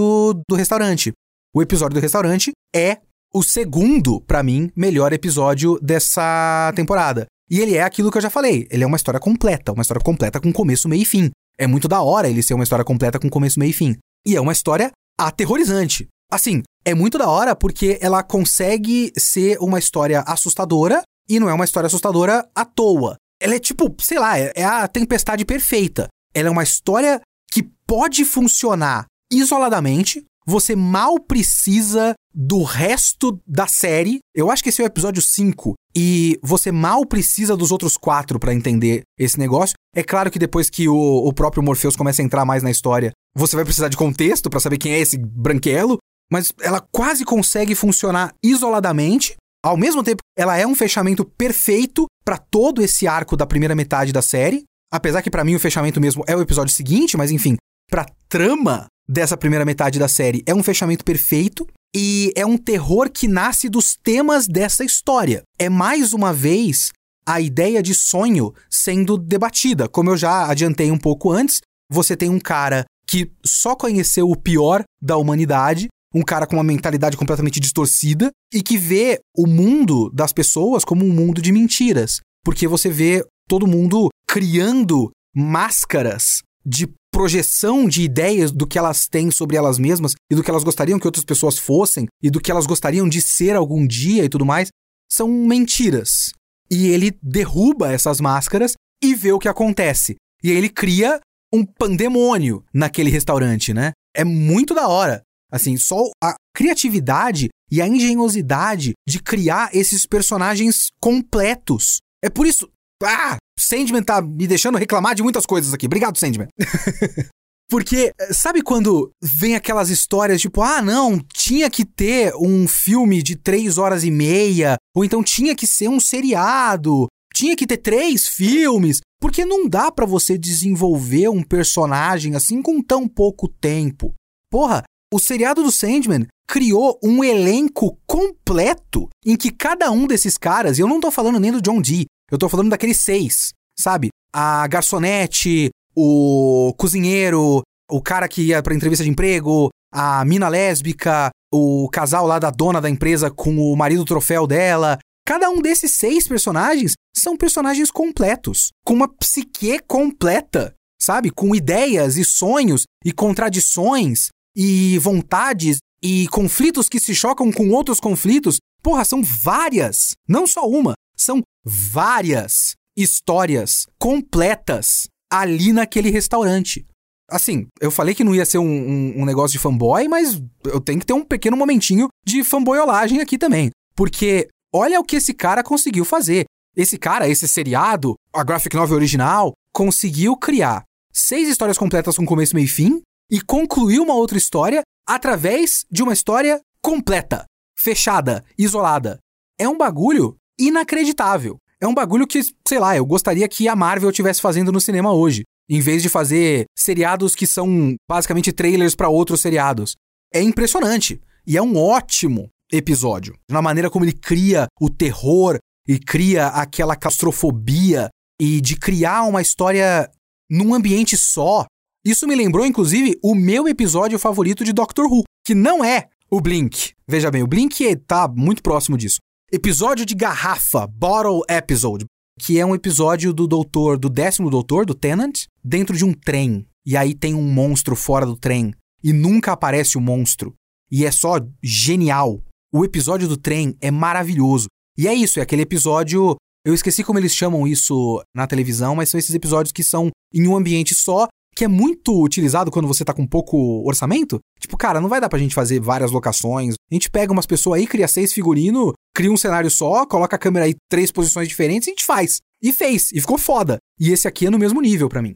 do restaurante. O episódio do restaurante é o segundo, para mim, melhor episódio dessa temporada. E ele é aquilo que eu já falei. Ele é uma história completa, uma história completa com começo, meio e fim. É muito da hora ele ser uma história completa com começo, meio e fim. E é uma história aterrorizante. Assim, é muito da hora porque ela consegue ser uma história assustadora e não é uma história assustadora à toa. Ela é tipo, sei lá, é, é a tempestade perfeita. Ela é uma história que pode funcionar isoladamente, você mal precisa do resto da série. Eu acho que esse é o episódio 5 e você mal precisa dos outros quatro para entender esse negócio. É claro que depois que o, o próprio Morpheus começa a entrar mais na história, você vai precisar de contexto para saber quem é esse branquelo, mas ela quase consegue funcionar isoladamente. Ao mesmo tempo, ela é um fechamento perfeito para todo esse arco da primeira metade da série. Apesar que para mim o fechamento mesmo é o episódio seguinte, mas enfim, pra trama dessa primeira metade da série é um fechamento perfeito e é um terror que nasce dos temas dessa história. É mais uma vez a ideia de sonho sendo debatida. Como eu já adiantei um pouco antes, você tem um cara que só conheceu o pior da humanidade, um cara com uma mentalidade completamente distorcida e que vê o mundo das pessoas como um mundo de mentiras. Porque você vê todo mundo criando máscaras de projeção de ideias do que elas têm sobre elas mesmas e do que elas gostariam que outras pessoas fossem e do que elas gostariam de ser algum dia e tudo mais, são mentiras. E ele derruba essas máscaras e vê o que acontece. E aí ele cria um pandemônio naquele restaurante, né? É muito da hora. Assim, só a criatividade e a engenhosidade de criar esses personagens completos. É por isso. Ah! Sandman tá me deixando reclamar de muitas coisas aqui. Obrigado, Sandman. Porque, sabe quando vem aquelas histórias tipo, ah, não, tinha que ter um filme de três horas e meia, ou então tinha que ser um seriado, tinha que ter três filmes, porque não dá para você desenvolver um personagem assim com tão pouco tempo. Porra, o seriado do Sandman criou um elenco completo em que cada um desses caras, e eu não tô falando nem do John Dee, eu tô falando daqueles seis, sabe? A garçonete, o cozinheiro, o cara que ia pra entrevista de emprego, a mina lésbica, o casal lá da dona da empresa com o marido troféu dela. Cada um desses seis personagens são personagens completos, com uma psique completa, sabe? Com ideias e sonhos e contradições e vontades e conflitos que se chocam com outros conflitos. Porra, são várias, não só uma, são várias histórias completas ali naquele restaurante. Assim, eu falei que não ia ser um, um, um, negócio de fanboy, mas eu tenho que ter um pequeno momentinho de fanboyolagem aqui também. Porque olha o que esse cara conseguiu fazer. Esse cara, esse seriado, a graphic novel original, conseguiu criar seis histórias completas com começo, meio e fim e concluir uma outra história através de uma história completa, fechada, isolada. É um bagulho inacreditável. É um bagulho que, sei lá, eu gostaria que a Marvel estivesse fazendo no cinema hoje, em vez de fazer seriados que são basicamente trailers para outros seriados. É impressionante e é um ótimo episódio. Na maneira como ele cria o terror e cria aquela claustrofobia e de criar uma história num ambiente só. Isso me lembrou, inclusive, o meu episódio favorito de Doctor Who, que não é o Blink. Veja bem, o Blink tá muito próximo disso. Episódio de garrafa, bottle episode. que é um episódio do doutor, do décimo doutor, do Tenant, dentro de um trem. E aí tem um monstro fora do trem. E nunca aparece o monstro. E é só genial. O episódio do trem é maravilhoso. E é isso, é aquele episódio. Eu esqueci como eles chamam isso na televisão, mas são esses episódios que são em um ambiente só, que é muito utilizado quando você tá com pouco orçamento. Tipo, cara, não vai dar pra gente fazer várias locações. A gente pega umas pessoas aí, cria seis figurinos, cria um cenário só, coloca a câmera aí três posições diferentes e a gente faz. E fez, e ficou foda. E esse aqui é no mesmo nível para mim.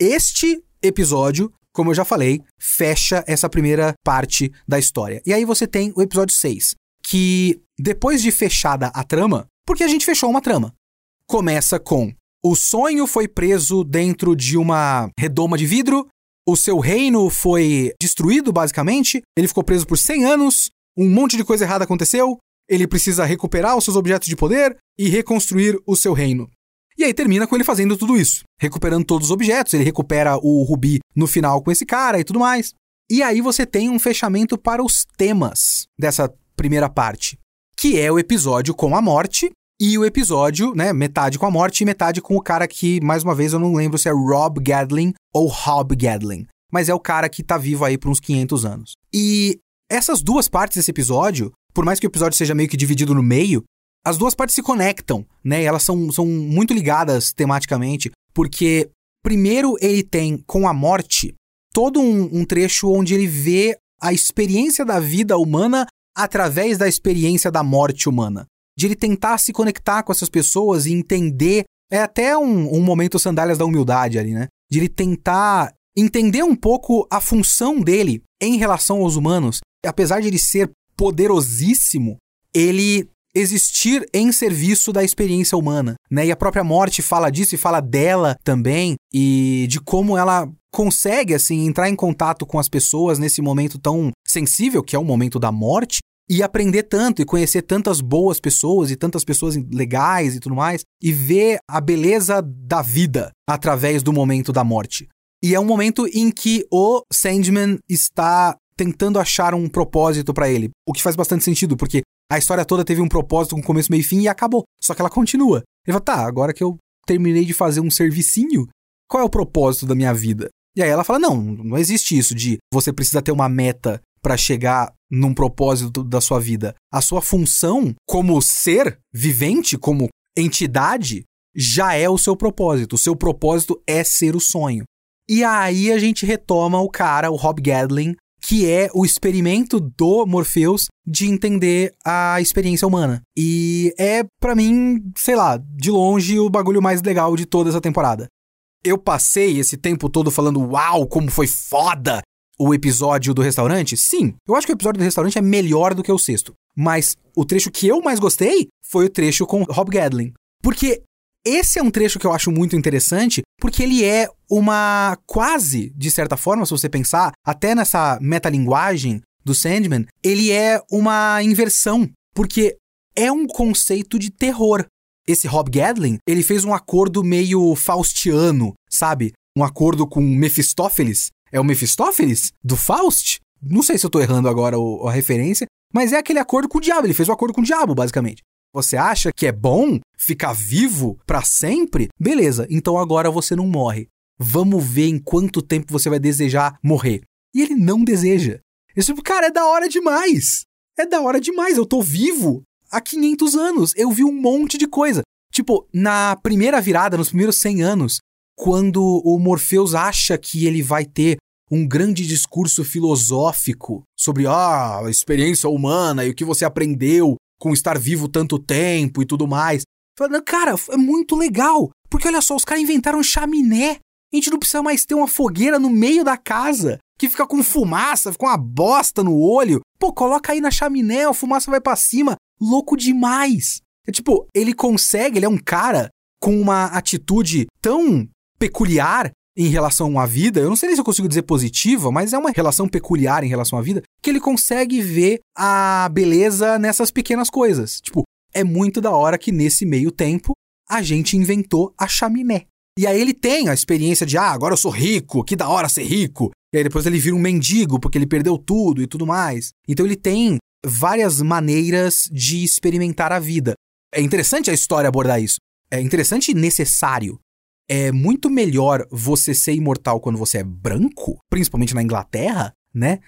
Este episódio, como eu já falei, fecha essa primeira parte da história. E aí você tem o episódio 6, que depois de fechada a trama, porque a gente fechou uma trama, começa com o sonho foi preso dentro de uma redoma de vidro. O seu reino foi destruído, basicamente. Ele ficou preso por 100 anos. Um monte de coisa errada aconteceu. Ele precisa recuperar os seus objetos de poder e reconstruir o seu reino. E aí termina com ele fazendo tudo isso, recuperando todos os objetos. Ele recupera o rubi no final com esse cara e tudo mais. E aí você tem um fechamento para os temas dessa primeira parte, que é o episódio com a morte e o episódio, né, metade com a morte e metade com o cara que, mais uma vez, eu não lembro se é Rob Gadlin ou Hob Gadlin. Mas é o cara que tá vivo aí por uns 500 anos. E essas duas partes desse episódio, por mais que o episódio seja meio que dividido no meio, as duas partes se conectam, né? Elas são, são muito ligadas tematicamente, porque primeiro ele tem com a morte todo um, um trecho onde ele vê a experiência da vida humana através da experiência da morte humana de ele tentar se conectar com essas pessoas e entender. É até um, um momento sandálias da humildade ali, né? De ele tentar entender um pouco a função dele em relação aos humanos. Apesar de ele ser poderosíssimo, ele existir em serviço da experiência humana, né? E a própria morte fala disso e fala dela também e de como ela consegue assim entrar em contato com as pessoas nesse momento tão sensível que é o momento da morte e aprender tanto e conhecer tantas boas pessoas e tantas pessoas legais e tudo mais e ver a beleza da vida através do momento da morte. E é um momento em que o Sandman está tentando achar um propósito para ele, o que faz bastante sentido, porque a história toda teve um propósito com começo, meio e fim e acabou. Só que ela continua. Ele fala: "Tá, agora que eu terminei de fazer um servicinho, qual é o propósito da minha vida?" E aí ela fala: "Não, não existe isso de você precisa ter uma meta para chegar num propósito da sua vida. A sua função como ser vivente, como entidade, já é o seu propósito. O seu propósito é ser o sonho. E aí a gente retoma o cara, o Rob Gadlin, que é o experimento do Morpheus de entender a experiência humana. E é, para mim, sei lá, de longe o bagulho mais legal de toda essa temporada. Eu passei esse tempo todo falando, uau, como foi foda! O episódio do restaurante? Sim, eu acho que o episódio do restaurante é melhor do que o sexto. Mas o trecho que eu mais gostei foi o trecho com Rob Gadlin. Porque esse é um trecho que eu acho muito interessante, porque ele é uma quase, de certa forma, se você pensar, até nessa metalinguagem do Sandman, ele é uma inversão, porque é um conceito de terror. Esse Rob Gadlin, ele fez um acordo meio faustiano, sabe? Um acordo com Mephistófeles, é o Mephistófeles? Do Faust? Não sei se eu tô errando agora a referência, mas é aquele acordo com o diabo. Ele fez o um acordo com o diabo, basicamente. Você acha que é bom ficar vivo para sempre? Beleza, então agora você não morre. Vamos ver em quanto tempo você vai desejar morrer. E ele não deseja. Esse tipo, cara, é da hora demais. É da hora demais. Eu tô vivo há 500 anos. Eu vi um monte de coisa. Tipo, na primeira virada, nos primeiros 100 anos, quando o Morpheus acha que ele vai ter um grande discurso filosófico sobre ah, a experiência humana e o que você aprendeu com estar vivo tanto tempo e tudo mais. Cara, é muito legal, porque olha só, os caras inventaram chaminé. A gente não precisa mais ter uma fogueira no meio da casa que fica com fumaça, fica uma bosta no olho. Pô, coloca aí na chaminé, a fumaça vai para cima. Louco demais. É tipo, ele consegue, ele é um cara com uma atitude tão peculiar em relação à vida, eu não sei se eu consigo dizer positiva, mas é uma relação peculiar em relação à vida, que ele consegue ver a beleza nessas pequenas coisas. Tipo, é muito da hora que nesse meio tempo a gente inventou a chaminé. E aí ele tem a experiência de, ah, agora eu sou rico, que da hora ser rico. E aí depois ele vira um mendigo porque ele perdeu tudo e tudo mais. Então ele tem várias maneiras de experimentar a vida. É interessante a história abordar isso. é interessante e necessário. É muito melhor você ser imortal quando você é branco, principalmente na Inglaterra, né?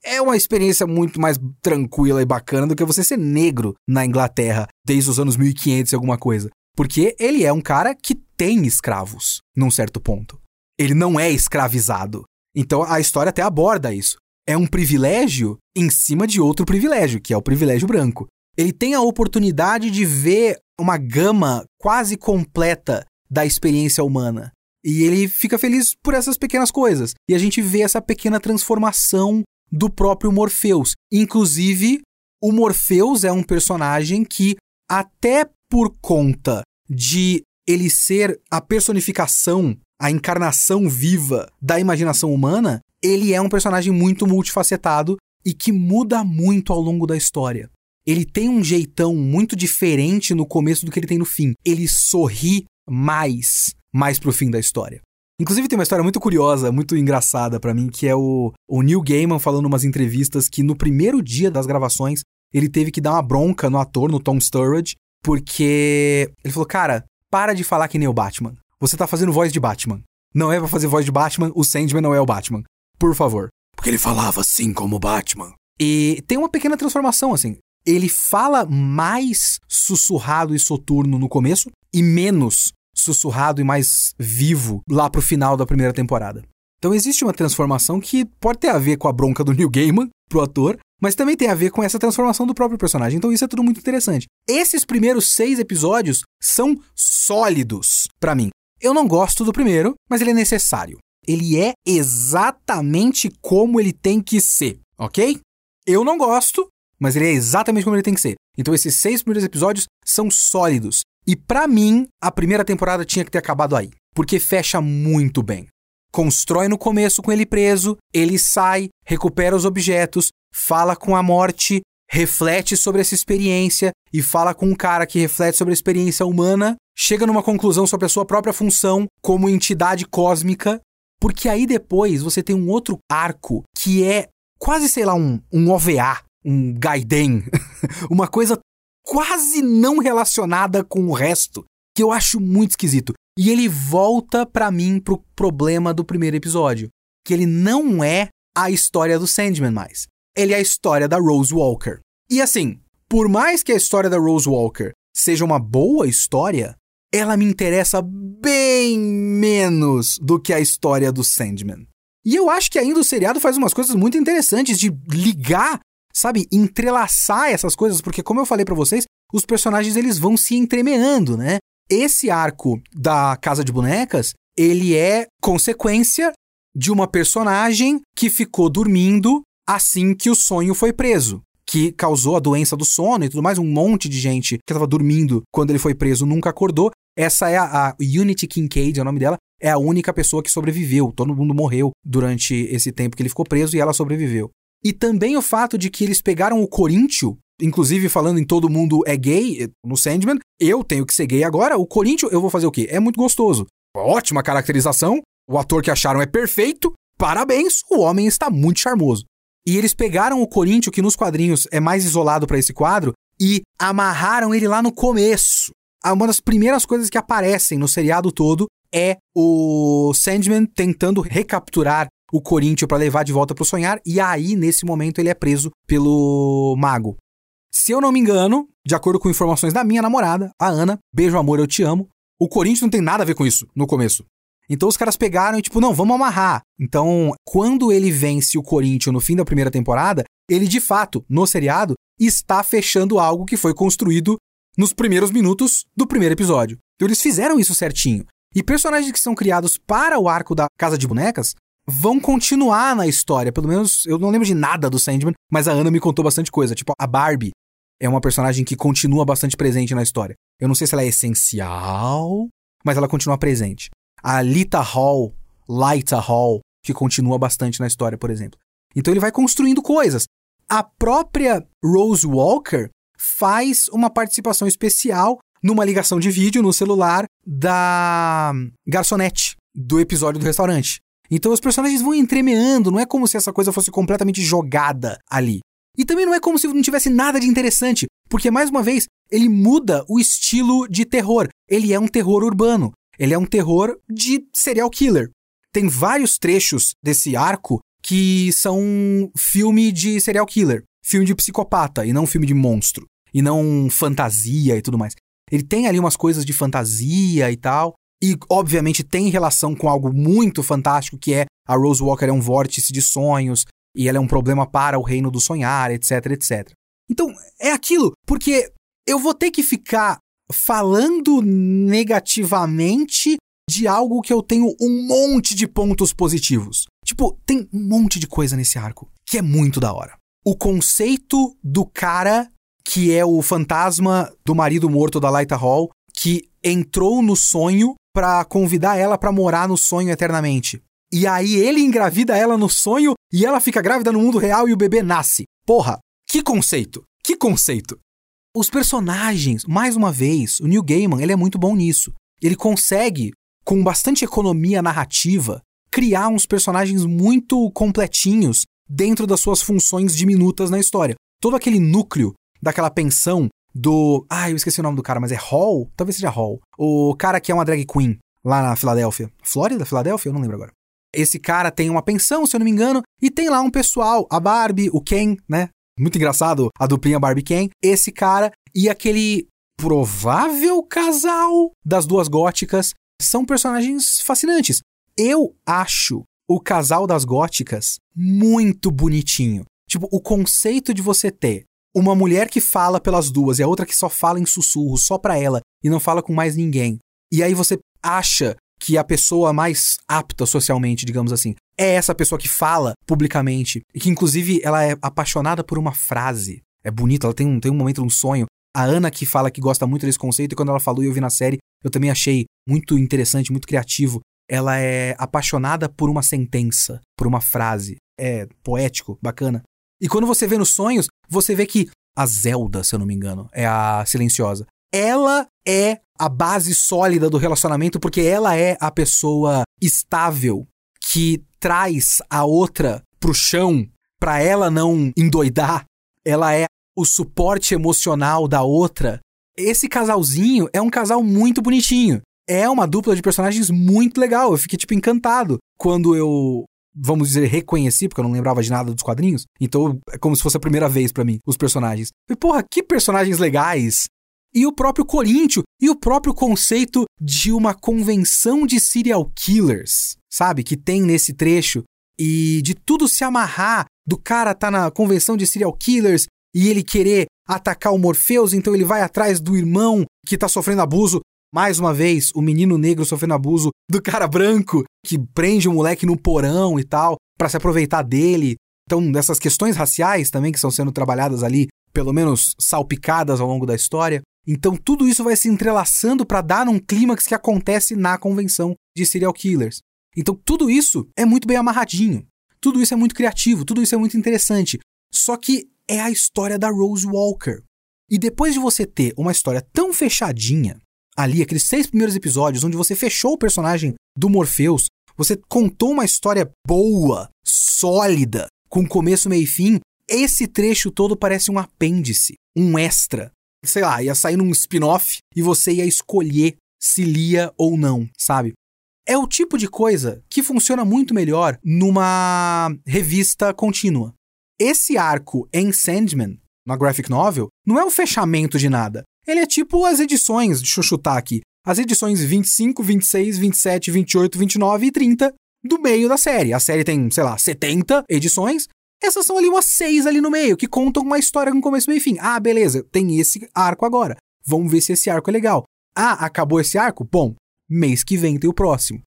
É uma experiência muito mais tranquila e bacana do que você ser negro na Inglaterra desde os anos 1500 e alguma coisa. Porque ele é um cara que tem escravos, num certo ponto. Ele não é escravizado. Então a história até aborda isso. É um privilégio em cima de outro privilégio, que é o privilégio branco. Ele tem a oportunidade de ver uma gama quase completa da experiência humana. E ele fica feliz por essas pequenas coisas. E a gente vê essa pequena transformação do próprio Morpheus. Inclusive, o Morpheus é um personagem que, até por conta de ele ser a personificação, a encarnação viva da imaginação humana, ele é um personagem muito multifacetado e que muda muito ao longo da história. Ele tem um jeitão muito diferente no começo do que ele tem no fim. Ele sorri mais, mais pro fim da história. Inclusive tem uma história muito curiosa, muito engraçada para mim, que é o, o Neil Gaiman falando em umas entrevistas que no primeiro dia das gravações ele teve que dar uma bronca no ator, no Tom Sturridge, porque ele falou, cara, para de falar que nem o Batman. Você tá fazendo voz de Batman. Não é pra fazer voz de Batman, o Sandman não é o Batman. Por favor. Porque ele falava assim como Batman. E tem uma pequena transformação, assim. Ele fala mais sussurrado e soturno no começo e menos sussurrado e mais vivo lá pro final da primeira temporada. Então existe uma transformação que pode ter a ver com a bronca do Neil Gaiman pro ator, mas também tem a ver com essa transformação do próprio personagem. Então isso é tudo muito interessante. Esses primeiros seis episódios são sólidos para mim. Eu não gosto do primeiro, mas ele é necessário. Ele é exatamente como ele tem que ser, ok? Eu não gosto, mas ele é exatamente como ele tem que ser. Então esses seis primeiros episódios são sólidos. E para mim, a primeira temporada tinha que ter acabado aí, porque fecha muito bem. Constrói no começo com ele preso, ele sai, recupera os objetos, fala com a morte, reflete sobre essa experiência e fala com um cara que reflete sobre a experiência humana, chega numa conclusão sobre a sua própria função como entidade cósmica, porque aí depois você tem um outro arco que é quase, sei lá, um, um OVA, um Gaiden, uma coisa quase não relacionada com o resto, que eu acho muito esquisito. E ele volta para mim pro problema do primeiro episódio, que ele não é a história do Sandman mais ele é a história da Rose Walker. E assim, por mais que a história da Rose Walker seja uma boa história, ela me interessa bem menos do que a história do Sandman. E eu acho que ainda o seriado faz umas coisas muito interessantes de ligar, sabe, entrelaçar essas coisas, porque como eu falei para vocês, os personagens eles vão se entremeando, né? Esse arco da Casa de Bonecas, ele é consequência de uma personagem que ficou dormindo assim que o sonho foi preso. Que causou a doença do sono e tudo mais. Um monte de gente que estava dormindo quando ele foi preso nunca acordou. Essa é a, a Unity Kincaid, é o nome dela. É a única pessoa que sobreviveu. Todo mundo morreu durante esse tempo que ele ficou preso e ela sobreviveu. E também o fato de que eles pegaram o Coríntio, inclusive falando em todo mundo é gay, no Sandman, eu tenho que ser gay agora, o Coríntio eu vou fazer o quê? É muito gostoso. Ótima caracterização, o ator que acharam é perfeito, parabéns, o homem está muito charmoso. E eles pegaram o Coríntio, que nos quadrinhos é mais isolado para esse quadro, e amarraram ele lá no começo. Ah, uma das primeiras coisas que aparecem no seriado todo é o Sandman tentando recapturar o Coríntio para levar de volta para o sonhar, e aí, nesse momento, ele é preso pelo mago. Se eu não me engano, de acordo com informações da minha namorada, a Ana, beijo amor, eu te amo, o Corinthians não tem nada a ver com isso no começo. Então os caras pegaram e tipo, não, vamos amarrar. Então, quando ele vence o Corinthians no fim da primeira temporada, ele de fato, no seriado, está fechando algo que foi construído nos primeiros minutos do primeiro episódio. Então eles fizeram isso certinho. E personagens que são criados para o arco da Casa de Bonecas vão continuar na história. Pelo menos eu não lembro de nada do Sandman, mas a Ana me contou bastante coisa. Tipo, a Barbie é uma personagem que continua bastante presente na história. Eu não sei se ela é essencial, mas ela continua presente a Lita Hall, Lita Hall, que continua bastante na história, por exemplo. Então ele vai construindo coisas. A própria Rose Walker faz uma participação especial numa ligação de vídeo no celular da garçonete do episódio do restaurante. Então os personagens vão entremeando, não é como se essa coisa fosse completamente jogada ali. E também não é como se não tivesse nada de interessante, Porque, mais uma vez, ele muda o estilo de terror. Ele é um terror urbano. Ele é um terror de serial killer. Tem vários trechos desse arco que são filme de serial killer, filme de psicopata e não filme de monstro, e não fantasia e tudo mais. Ele tem ali umas coisas de fantasia e tal, e obviamente tem relação com algo muito fantástico que é a Rose Walker é um vórtice de sonhos e ela é um problema para o reino do sonhar, etc, etc. Então, é aquilo, porque eu vou ter que ficar falando negativamente de algo que eu tenho um monte de pontos positivos. Tipo, tem um monte de coisa nesse arco que é muito da hora. O conceito do cara que é o fantasma do marido morto da Laita Hall, que entrou no sonho para convidar ela para morar no sonho eternamente. E aí ele engravida ela no sonho e ela fica grávida no mundo real e o bebê nasce. Porra, que conceito! Que conceito! Os personagens, mais uma vez, o Neil Gaiman, ele é muito bom nisso. Ele consegue, com bastante economia narrativa, criar uns personagens muito completinhos dentro das suas funções diminutas na história. Todo aquele núcleo daquela pensão do. Ah, eu esqueci o nome do cara, mas é Hall? Talvez seja Hall. O cara que é uma drag queen lá na Filadélfia. Flórida? Filadélfia? Eu não lembro agora. Esse cara tem uma pensão, se eu não me engano, e tem lá um pessoal, a Barbie, o Ken, né? Muito engraçado a duplinha Barbie Ken. Esse cara e aquele provável casal das duas góticas são personagens fascinantes. Eu acho o casal das góticas muito bonitinho. Tipo, o conceito de você ter uma mulher que fala pelas duas e a outra que só fala em sussurro, só pra ela e não fala com mais ninguém. E aí você acha que a pessoa mais apta socialmente, digamos assim, é essa pessoa que fala publicamente e que inclusive ela é apaixonada por uma frase. É bonito, ela tem um, tem um momento, um sonho. A Ana que fala que gosta muito desse conceito e quando ela falou e eu vi na série, eu também achei muito interessante, muito criativo. Ela é apaixonada por uma sentença, por uma frase. É poético, bacana. E quando você vê nos sonhos, você vê que a Zelda, se eu não me engano, é a silenciosa. Ela é a base sólida do relacionamento porque ela é a pessoa estável que traz a outra pro chão para ela não endoidar. Ela é o suporte emocional da outra. Esse casalzinho é um casal muito bonitinho. É uma dupla de personagens muito legal. Eu fiquei, tipo, encantado quando eu vamos dizer, reconheci, porque eu não lembrava de nada dos quadrinhos. Então é como se fosse a primeira vez para mim, os personagens. E, porra, que personagens legais! E o próprio Corinthians, e o próprio conceito de uma convenção de serial killers, sabe? Que tem nesse trecho. E de tudo se amarrar, do cara tá na convenção de serial killers e ele querer atacar o Morpheus, então ele vai atrás do irmão que tá sofrendo abuso. Mais uma vez, o menino negro sofrendo abuso do cara branco que prende o moleque no porão e tal, para se aproveitar dele. Então, dessas questões raciais também que estão sendo trabalhadas ali, pelo menos salpicadas ao longo da história. Então, tudo isso vai se entrelaçando para dar um clímax que acontece na convenção de serial killers. Então, tudo isso é muito bem amarradinho. Tudo isso é muito criativo, tudo isso é muito interessante. Só que é a história da Rose Walker. E depois de você ter uma história tão fechadinha, ali, aqueles seis primeiros episódios, onde você fechou o personagem do Morpheus, você contou uma história boa, sólida, com começo, meio e fim, esse trecho todo parece um apêndice, um extra. Sei lá, ia sair num spin-off e você ia escolher se lia ou não, sabe? É o tipo de coisa que funciona muito melhor numa revista contínua. Esse arco em Sandman, na graphic novel, não é um fechamento de nada. Ele é tipo as edições, deixa eu chutar aqui, as edições 25, 26, 27, 28, 29 e 30 do meio da série. A série tem, sei lá, 70 edições. Essas são ali umas seis ali no meio, que contam uma história com começo, meio e fim. Ah, beleza, tem esse arco agora. Vamos ver se esse arco é legal. Ah, acabou esse arco? Bom, mês que vem tem o próximo.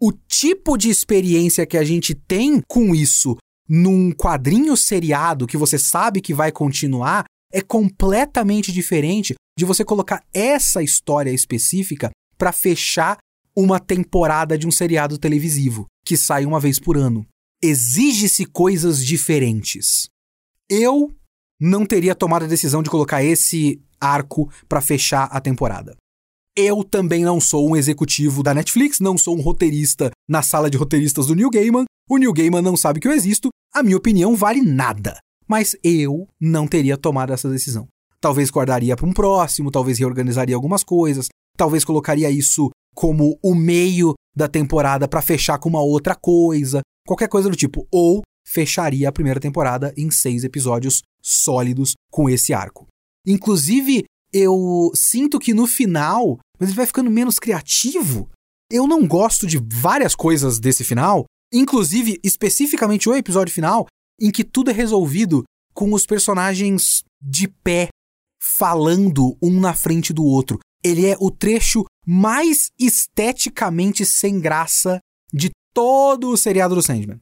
O tipo de experiência que a gente tem com isso num quadrinho seriado que você sabe que vai continuar é completamente diferente de você colocar essa história específica para fechar uma temporada de um seriado televisivo que sai uma vez por ano. Exige-se coisas diferentes. Eu não teria tomado a decisão de colocar esse arco para fechar a temporada. Eu também não sou um executivo da Netflix, não sou um roteirista na sala de roteiristas do New Gaiman. O New Gaiman não sabe que eu existo, a minha opinião vale nada mas eu não teria tomado essa decisão. Talvez guardaria para um próximo, talvez reorganizaria algumas coisas, talvez colocaria isso como o meio da temporada para fechar com uma outra coisa, qualquer coisa do tipo. Ou fecharia a primeira temporada em seis episódios sólidos com esse arco. Inclusive, eu sinto que no final, mas ele vai ficando menos criativo. Eu não gosto de várias coisas desse final, inclusive especificamente o episódio final, em que tudo é resolvido com os personagens de pé falando um na frente do outro. Ele é o trecho mais esteticamente sem graça de todo o seriado do Sandman.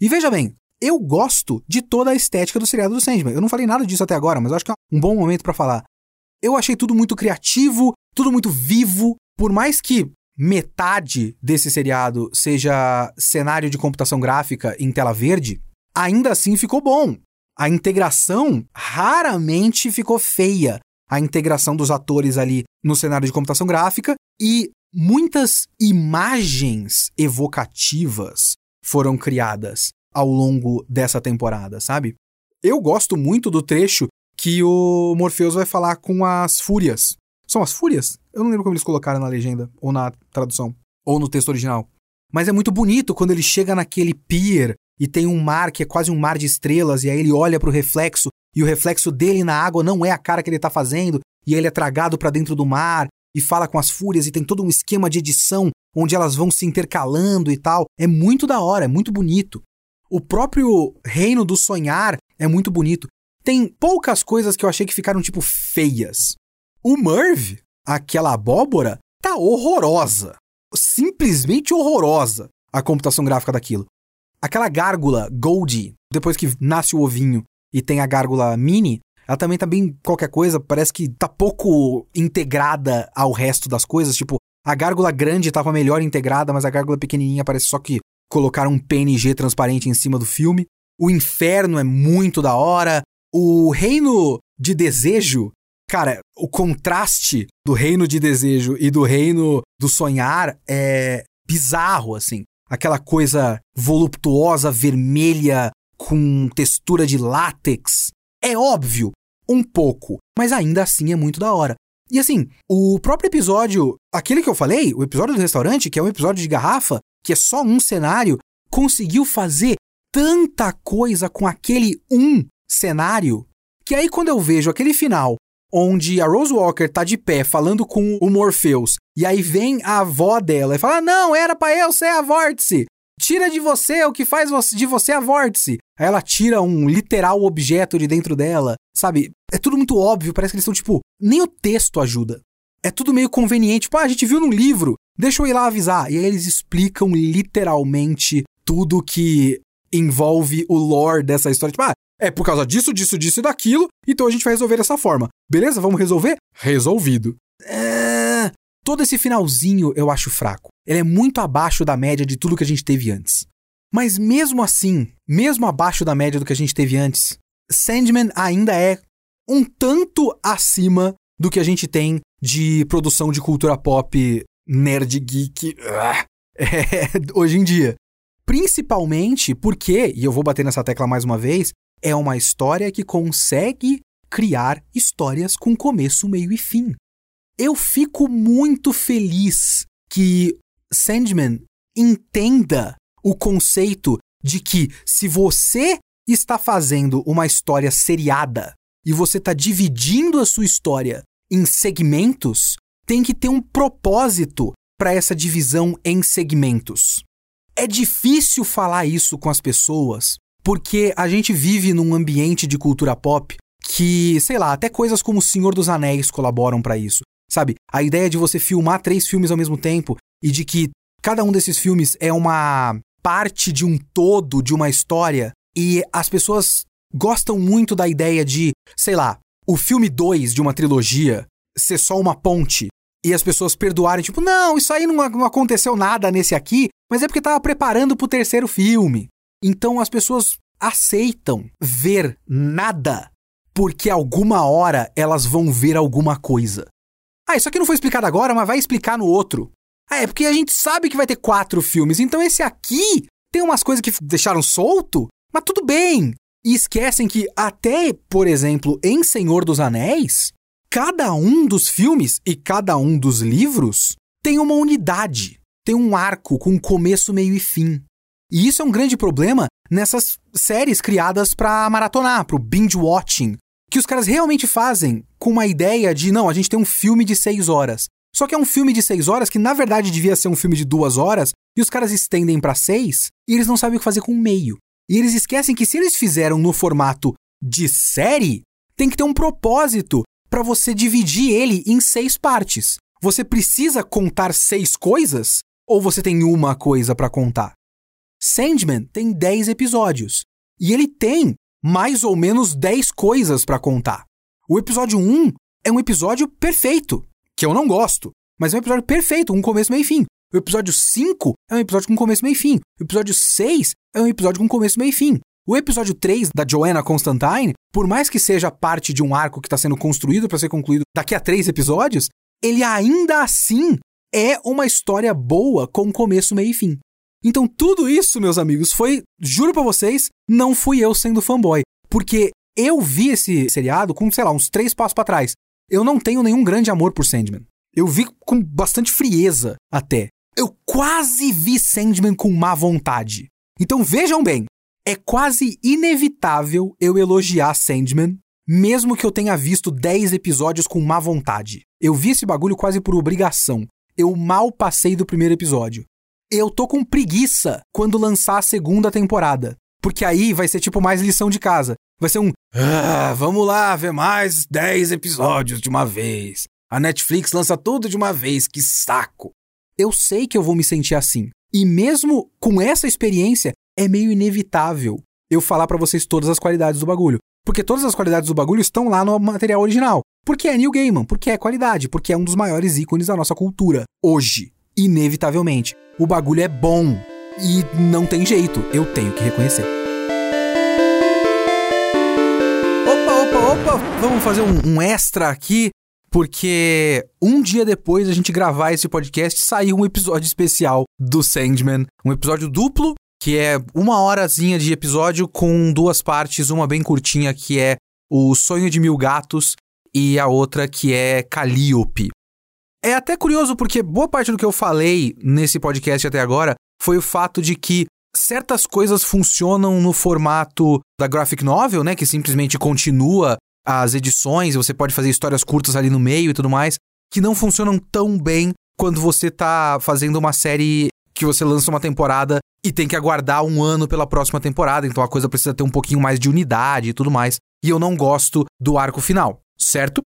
E veja bem, eu gosto de toda a estética do seriado do Sandman. Eu não falei nada disso até agora, mas acho que é um bom momento para falar. Eu achei tudo muito criativo, tudo muito vivo, por mais que metade desse seriado seja cenário de computação gráfica em tela verde, ainda assim ficou bom. A integração raramente ficou feia. A integração dos atores ali no cenário de computação gráfica e muitas imagens evocativas foram criadas ao longo dessa temporada, sabe? Eu gosto muito do trecho que o Morpheus vai falar com as fúrias. São as fúrias? Eu não lembro como eles colocaram na legenda, ou na tradução, ou no texto original. Mas é muito bonito quando ele chega naquele pier e tem um mar que é quase um mar de estrelas, e aí ele olha para o reflexo, e o reflexo dele na água não é a cara que ele está fazendo, e ele é tragado para dentro do mar, e fala com as fúrias, e tem todo um esquema de edição onde elas vão se intercalando e tal. É muito da hora, é muito bonito. O próprio reino do sonhar é muito bonito. Tem poucas coisas que eu achei que ficaram, tipo, feias. O Merv, aquela abóbora, tá horrorosa. Simplesmente horrorosa a computação gráfica daquilo. Aquela gárgula Goldie, depois que nasce o ovinho e tem a gárgula mini, ela também tá bem qualquer coisa, parece que tá pouco integrada ao resto das coisas. Tipo, a gárgula grande tava melhor integrada, mas a gárgula pequenininha parece só que colocaram um PNG transparente em cima do filme. O inferno é muito da hora. O reino de desejo, cara, o contraste do reino de desejo e do reino do sonhar é bizarro, assim. Aquela coisa voluptuosa, vermelha, com textura de látex. É óbvio, um pouco, mas ainda assim é muito da hora. E assim, o próprio episódio, aquele que eu falei, o episódio do restaurante, que é um episódio de garrafa, que é só um cenário, conseguiu fazer tanta coisa com aquele um cenário que aí quando eu vejo aquele final onde a Rose Walker tá de pé falando com o Morpheus e aí vem a avó dela e fala: "Não, era para eu ser a vórtice. Tira de você o que faz de você a vórtice". Aí ela tira um literal objeto de dentro dela, sabe? É tudo muito óbvio, parece que eles estão tipo, nem o texto ajuda. É tudo meio conveniente, tipo, ah, a gente viu no livro, deixa eu ir lá avisar. E aí eles explicam literalmente tudo que envolve o lore dessa história. Tipo, ah, é por causa disso, disso, disso e daquilo, então a gente vai resolver dessa forma. Beleza? Vamos resolver? Resolvido. É... Todo esse finalzinho eu acho fraco. Ele é muito abaixo da média de tudo que a gente teve antes. Mas mesmo assim, mesmo abaixo da média do que a gente teve antes, Sandman ainda é um tanto acima do que a gente tem de produção de cultura pop nerd geek uh, é, hoje em dia. Principalmente porque, e eu vou bater nessa tecla mais uma vez, é uma história que consegue criar histórias com começo, meio e fim. Eu fico muito feliz que Sandman entenda o conceito de que se você está fazendo uma história seriada e você está dividindo a sua história em segmentos, tem que ter um propósito para essa divisão em segmentos. É difícil falar isso com as pessoas, porque a gente vive num ambiente de cultura pop que, sei lá, até coisas como O Senhor dos Anéis colaboram para isso. Sabe? A ideia de você filmar três filmes ao mesmo tempo e de que cada um desses filmes é uma parte de um todo de uma história e as pessoas gostam muito da ideia de, sei lá, o filme 2 de uma trilogia ser só uma ponte e as pessoas perdoarem, tipo, não, isso aí não, não aconteceu nada nesse aqui, mas é porque tava preparando pro terceiro filme. Então as pessoas aceitam ver nada porque alguma hora elas vão ver alguma coisa. Ah, isso aqui não foi explicado agora, mas vai explicar no outro. Ah, é porque a gente sabe que vai ter quatro filmes, então esse aqui tem umas coisas que deixaram solto, mas tudo bem. E esquecem que até, por exemplo, em Senhor dos Anéis, cada um dos filmes e cada um dos livros tem uma unidade, tem um arco com começo, meio e fim. E isso é um grande problema nessas séries criadas para maratonar, para o binge watching, que os caras realmente fazem com uma ideia de não, a gente tem um filme de seis horas. Só que é um filme de seis horas que na verdade devia ser um filme de duas horas e os caras estendem para seis e eles não sabem o que fazer com o meio. E eles esquecem que se eles fizeram no formato de série, tem que ter um propósito para você dividir ele em seis partes. Você precisa contar seis coisas ou você tem uma coisa para contar? Sandman tem 10 episódios e ele tem mais ou menos 10 coisas para contar. O episódio 1 é um episódio perfeito, que eu não gosto, mas é um episódio perfeito, um começo, meio e fim. O episódio 5 é um episódio com começo, meio e fim. O episódio 6 é um episódio com começo, meio e fim. O episódio 3 da Joanna Constantine, por mais que seja parte de um arco que está sendo construído para ser concluído daqui a três episódios, ele ainda assim é uma história boa com começo, meio e fim. Então tudo isso, meus amigos, foi, juro para vocês, não fui eu sendo fanboy, porque eu vi esse seriado com, sei lá, uns três passos para trás. Eu não tenho nenhum grande amor por Sandman. Eu vi com bastante frieza até. Eu quase vi Sandman com má vontade. Então vejam bem, é quase inevitável eu elogiar Sandman, mesmo que eu tenha visto 10 episódios com má vontade. Eu vi esse bagulho quase por obrigação. Eu mal passei do primeiro episódio. Eu tô com preguiça quando lançar a segunda temporada. Porque aí vai ser tipo mais lição de casa. Vai ser um. Ah, vamos lá ver mais 10 episódios de uma vez. A Netflix lança tudo de uma vez, que saco. Eu sei que eu vou me sentir assim. E mesmo com essa experiência, é meio inevitável eu falar para vocês todas as qualidades do bagulho. Porque todas as qualidades do bagulho estão lá no material original. Porque é Neil Gaiman, porque é qualidade, porque é um dos maiores ícones da nossa cultura. Hoje, inevitavelmente o bagulho é bom. E não tem jeito, eu tenho que reconhecer. Opa, opa, opa, vamos fazer um, um extra aqui, porque um dia depois a gente gravar esse podcast saiu um episódio especial do Sandman, um episódio duplo que é uma horazinha de episódio com duas partes, uma bem curtinha que é O Sonho de Mil Gatos e a outra que é Calliope. É até curioso porque boa parte do que eu falei nesse podcast até agora foi o fato de que certas coisas funcionam no formato da graphic novel, né, que simplesmente continua as edições, você pode fazer histórias curtas ali no meio e tudo mais, que não funcionam tão bem quando você tá fazendo uma série que você lança uma temporada e tem que aguardar um ano pela próxima temporada, então a coisa precisa ter um pouquinho mais de unidade e tudo mais. E eu não gosto do arco final, certo?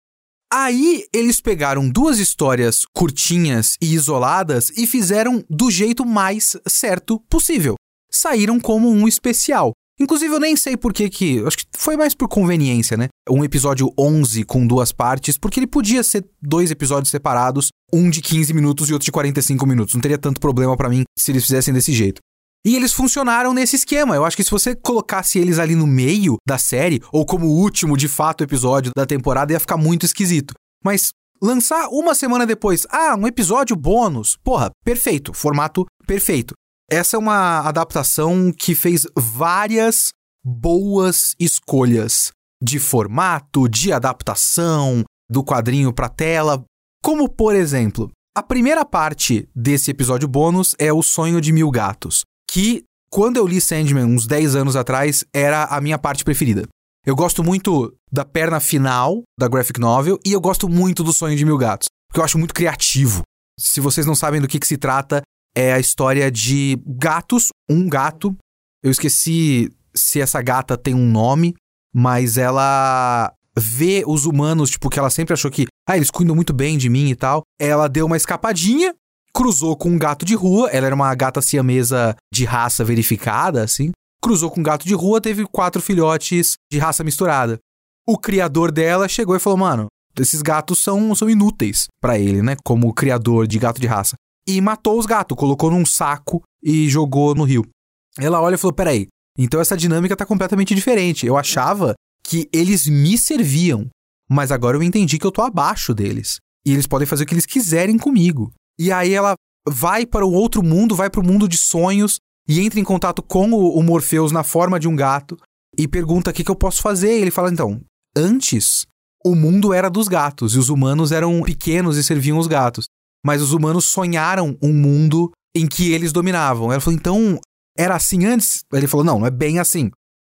Aí eles pegaram duas histórias curtinhas e isoladas e fizeram do jeito mais certo possível. Saíram como um especial. Inclusive, eu nem sei por que que. Acho que foi mais por conveniência, né? Um episódio 11 com duas partes, porque ele podia ser dois episódios separados, um de 15 minutos e outro de 45 minutos. Não teria tanto problema para mim se eles fizessem desse jeito. E eles funcionaram nesse esquema. Eu acho que se você colocasse eles ali no meio da série, ou como último de fato episódio da temporada, ia ficar muito esquisito. Mas lançar uma semana depois, ah, um episódio bônus. Porra, perfeito. Formato perfeito. Essa é uma adaptação que fez várias boas escolhas de formato, de adaptação, do quadrinho para tela. Como, por exemplo, a primeira parte desse episódio bônus é O Sonho de Mil Gatos que quando eu li Sandman uns 10 anos atrás, era a minha parte preferida. Eu gosto muito da perna final da graphic novel e eu gosto muito do Sonho de Mil Gatos, porque eu acho muito criativo. Se vocês não sabem do que, que se trata, é a história de gatos, um gato. Eu esqueci se essa gata tem um nome, mas ela vê os humanos, tipo, que ela sempre achou que, ah, eles cuidam muito bem de mim e tal. Ela deu uma escapadinha cruzou com um gato de rua, ela era uma gata siamesa de raça verificada, assim. Cruzou com um gato de rua, teve quatro filhotes de raça misturada. O criador dela chegou e falou: Mano, esses gatos são, são inúteis para ele, né? Como criador de gato de raça. E matou os gatos, colocou num saco e jogou no rio. Ela olha e falou: Peraí, então essa dinâmica tá completamente diferente. Eu achava que eles me serviam, mas agora eu entendi que eu tô abaixo deles. E eles podem fazer o que eles quiserem comigo. E aí ela vai para um outro mundo, vai para o mundo de sonhos e entra em contato com o, o Morpheus na forma de um gato. e pergunta o que, que eu posso fazer. E ele fala: então, antes o mundo era dos gatos e os humanos eram pequenos e serviam os gatos. Mas os humanos sonharam um mundo em que eles dominavam. Ela falou: então era assim antes? Ele falou: não, não é bem assim.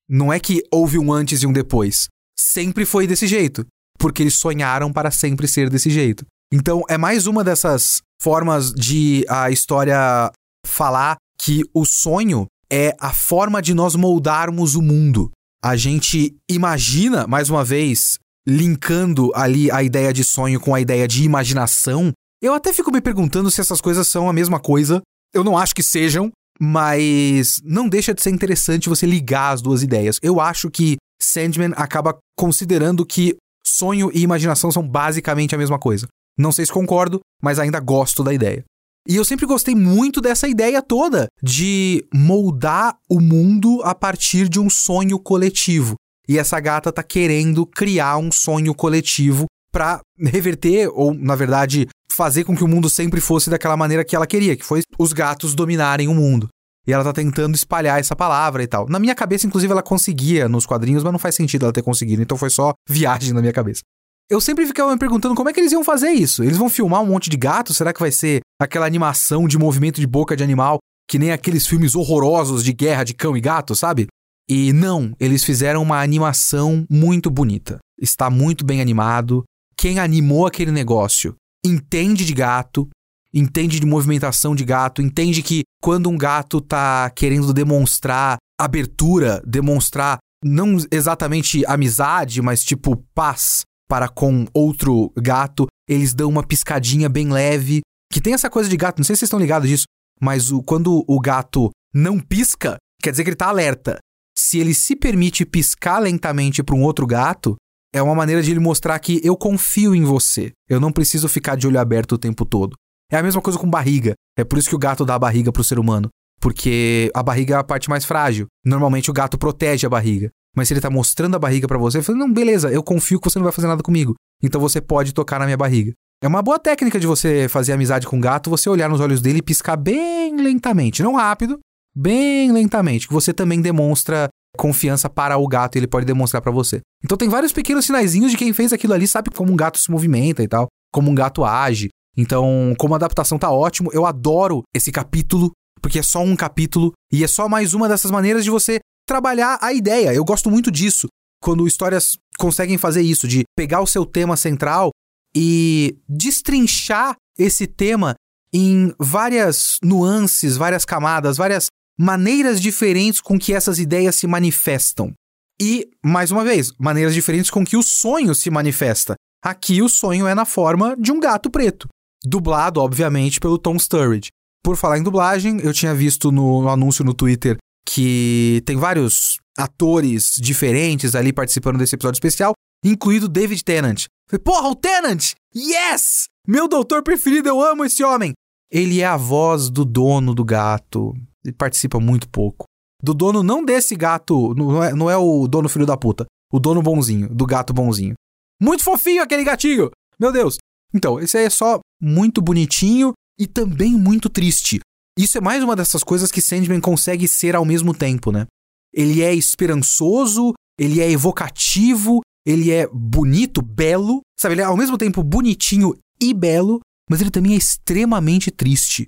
Não é que houve um antes e um depois. Sempre foi desse jeito. Porque eles sonharam para sempre ser desse jeito. Então é mais uma dessas formas de a história falar que o sonho é a forma de nós moldarmos o mundo. A gente imagina, mais uma vez, linkando ali a ideia de sonho com a ideia de imaginação. Eu até fico me perguntando se essas coisas são a mesma coisa. Eu não acho que sejam, mas não deixa de ser interessante você ligar as duas ideias. Eu acho que Sandman acaba considerando que sonho e imaginação são basicamente a mesma coisa. Não sei se concordo, mas ainda gosto da ideia. E eu sempre gostei muito dessa ideia toda de moldar o mundo a partir de um sonho coletivo. E essa gata tá querendo criar um sonho coletivo para reverter ou, na verdade, fazer com que o mundo sempre fosse daquela maneira que ela queria, que foi os gatos dominarem o mundo. E ela tá tentando espalhar essa palavra e tal. Na minha cabeça, inclusive, ela conseguia nos quadrinhos, mas não faz sentido ela ter conseguido, então foi só viagem na minha cabeça. Eu sempre ficava me perguntando como é que eles iam fazer isso. Eles vão filmar um monte de gato? Será que vai ser aquela animação de movimento de boca de animal que nem aqueles filmes horrorosos de guerra de cão e gato, sabe? E não, eles fizeram uma animação muito bonita. Está muito bem animado. Quem animou aquele negócio entende de gato, entende de movimentação de gato, entende que quando um gato tá querendo demonstrar abertura, demonstrar não exatamente amizade, mas tipo paz, para com outro gato, eles dão uma piscadinha bem leve. Que tem essa coisa de gato, não sei se vocês estão ligados disso, mas o, quando o gato não pisca, quer dizer que ele tá alerta. Se ele se permite piscar lentamente para um outro gato, é uma maneira de ele mostrar que eu confio em você. Eu não preciso ficar de olho aberto o tempo todo. É a mesma coisa com barriga. É por isso que o gato dá a barriga pro ser humano. Porque a barriga é a parte mais frágil. Normalmente o gato protege a barriga. Mas se ele tá mostrando a barriga para você, fala, não, beleza, eu confio que você não vai fazer nada comigo. Então você pode tocar na minha barriga. É uma boa técnica de você fazer amizade com o gato, você olhar nos olhos dele e piscar bem lentamente. Não rápido, bem lentamente. Que você também demonstra confiança para o gato e ele pode demonstrar para você. Então tem vários pequenos sinaizinhos de quem fez aquilo ali sabe como um gato se movimenta e tal, como um gato age. Então, como a adaptação tá ótimo, eu adoro esse capítulo, porque é só um capítulo e é só mais uma dessas maneiras de você trabalhar a ideia. Eu gosto muito disso. Quando histórias conseguem fazer isso, de pegar o seu tema central e destrinchar esse tema em várias nuances, várias camadas, várias maneiras diferentes com que essas ideias se manifestam. E, mais uma vez, maneiras diferentes com que o sonho se manifesta. Aqui o sonho é na forma de um gato preto, dublado, obviamente, pelo Tom Sturridge. Por falar em dublagem, eu tinha visto no, anúncio no Twitter que tem vários atores diferentes ali participando desse episódio especial, incluído David Tennant. Falei, porra, o Tennant! Yes! Meu doutor preferido, eu amo esse homem! Ele é a voz do dono do gato. Ele participa muito pouco. Do dono não desse gato, não é, não é o dono filho da puta. O dono bonzinho, do gato bonzinho. Muito fofinho aquele gatinho! Meu Deus! Então, esse aí é só muito bonitinho e também muito triste. Isso é mais uma dessas coisas que Sandman consegue ser ao mesmo tempo, né? Ele é esperançoso, ele é evocativo, ele é bonito, belo, sabe? Ele é ao mesmo tempo bonitinho e belo, mas ele também é extremamente triste.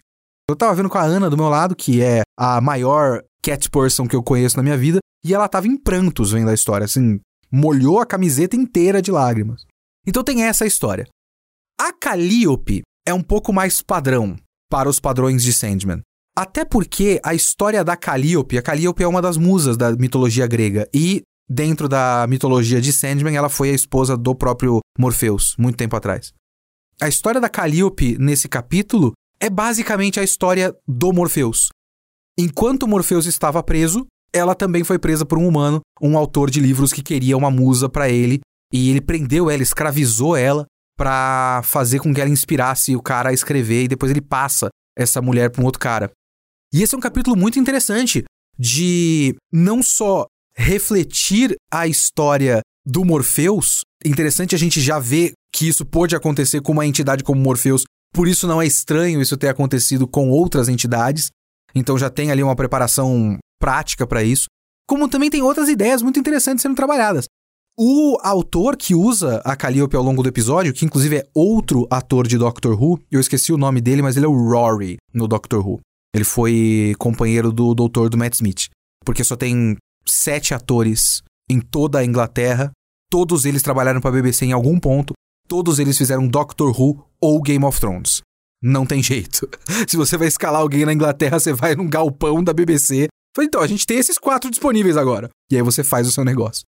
Eu tava vendo com a Ana do meu lado, que é a maior cat person que eu conheço na minha vida, e ela tava em prantos vendo a história, assim, molhou a camiseta inteira de lágrimas. Então tem essa história. A Calliope é um pouco mais padrão para os padrões de Sandman. Até porque a história da Calliope, a Calliope é uma das musas da mitologia grega e dentro da mitologia de Sandman, ela foi a esposa do próprio Morpheus, muito tempo atrás. A história da Calliope nesse capítulo é basicamente a história do Morpheus. Enquanto Morpheus estava preso, ela também foi presa por um humano, um autor de livros que queria uma musa para ele, e ele prendeu ela, escravizou ela para fazer com que ela inspirasse o cara a escrever e depois ele passa essa mulher para um outro cara. E esse é um capítulo muito interessante de não só refletir a história do Morpheus, interessante a gente já ver que isso pode acontecer com uma entidade como Morpheus, por isso não é estranho isso ter acontecido com outras entidades. Então já tem ali uma preparação prática para isso, como também tem outras ideias muito interessantes sendo trabalhadas. O autor que usa a Calliope ao longo do episódio, que inclusive é outro ator de Doctor Who, eu esqueci o nome dele, mas ele é o Rory no Doctor Who. Ele foi companheiro do doutor do Matt Smith. Porque só tem sete atores em toda a Inglaterra. Todos eles trabalharam para a BBC em algum ponto. Todos eles fizeram Doctor Who ou Game of Thrones. Não tem jeito. Se você vai escalar alguém na Inglaterra, você vai num galpão da BBC. Então, a gente tem esses quatro disponíveis agora. E aí você faz o seu negócio.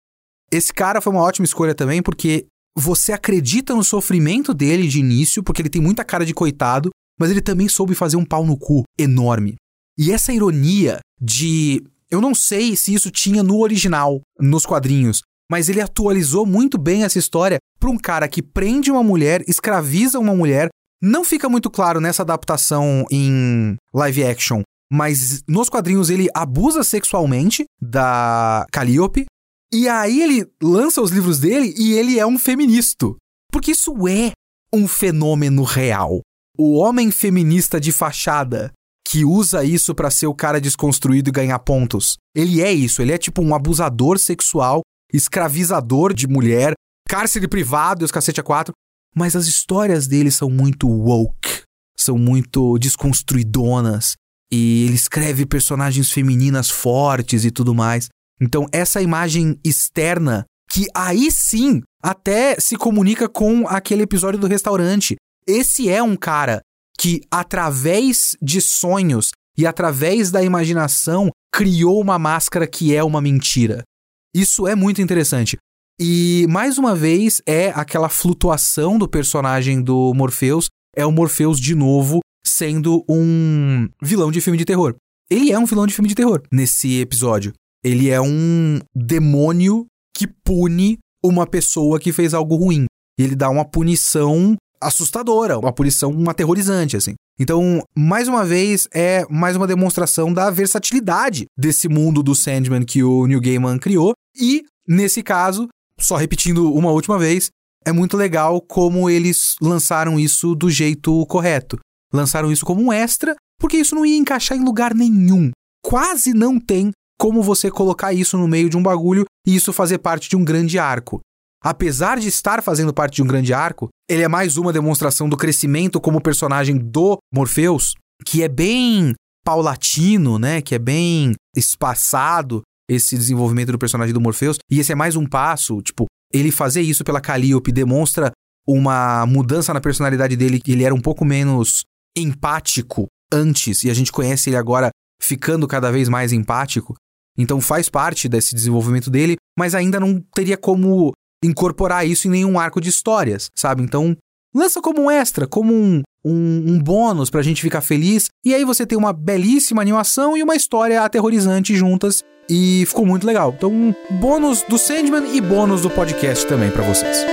Esse cara foi uma ótima escolha também, porque você acredita no sofrimento dele de início, porque ele tem muita cara de coitado, mas ele também soube fazer um pau no cu enorme. E essa ironia de. Eu não sei se isso tinha no original, nos quadrinhos, mas ele atualizou muito bem essa história para um cara que prende uma mulher, escraviza uma mulher. Não fica muito claro nessa adaptação em live action, mas nos quadrinhos ele abusa sexualmente da Calliope. E aí ele lança os livros dele e ele é um feminista. Porque isso é um fenômeno real. O homem feminista de fachada que usa isso para ser o cara desconstruído e ganhar pontos. Ele é isso, ele é tipo um abusador sexual, escravizador de mulher, cárcere privado e os cacete a quatro. Mas as histórias dele são muito woke, são muito desconstruidonas. E ele escreve personagens femininas fortes e tudo mais. Então, essa imagem externa, que aí sim até se comunica com aquele episódio do restaurante, esse é um cara que, através de sonhos e através da imaginação, criou uma máscara que é uma mentira. Isso é muito interessante. E, mais uma vez, é aquela flutuação do personagem do Morpheus. É o Morpheus de novo sendo um vilão de filme de terror. Ele é um vilão de filme de terror nesse episódio. Ele é um demônio que pune uma pessoa que fez algo ruim. E ele dá uma punição assustadora, uma punição aterrorizante, assim. Então, mais uma vez, é mais uma demonstração da versatilidade desse mundo do Sandman que o Neil Gaiman criou. E, nesse caso, só repetindo uma última vez, é muito legal como eles lançaram isso do jeito correto. Lançaram isso como um extra, porque isso não ia encaixar em lugar nenhum. Quase não tem como você colocar isso no meio de um bagulho e isso fazer parte de um grande arco. Apesar de estar fazendo parte de um grande arco, ele é mais uma demonstração do crescimento como personagem do Morpheus, que é bem paulatino, né? Que é bem espaçado esse desenvolvimento do personagem do Morpheus. E esse é mais um passo, tipo, ele fazer isso pela Calliope demonstra uma mudança na personalidade dele, que ele era um pouco menos empático antes, e a gente conhece ele agora ficando cada vez mais empático. Então faz parte desse desenvolvimento dele, mas ainda não teria como incorporar isso em nenhum arco de histórias, sabe? Então, lança como um extra, como um, um, um bônus pra gente ficar feliz. E aí você tem uma belíssima animação e uma história aterrorizante juntas. E ficou muito legal. Então, bônus do Sandman e bônus do podcast também para vocês.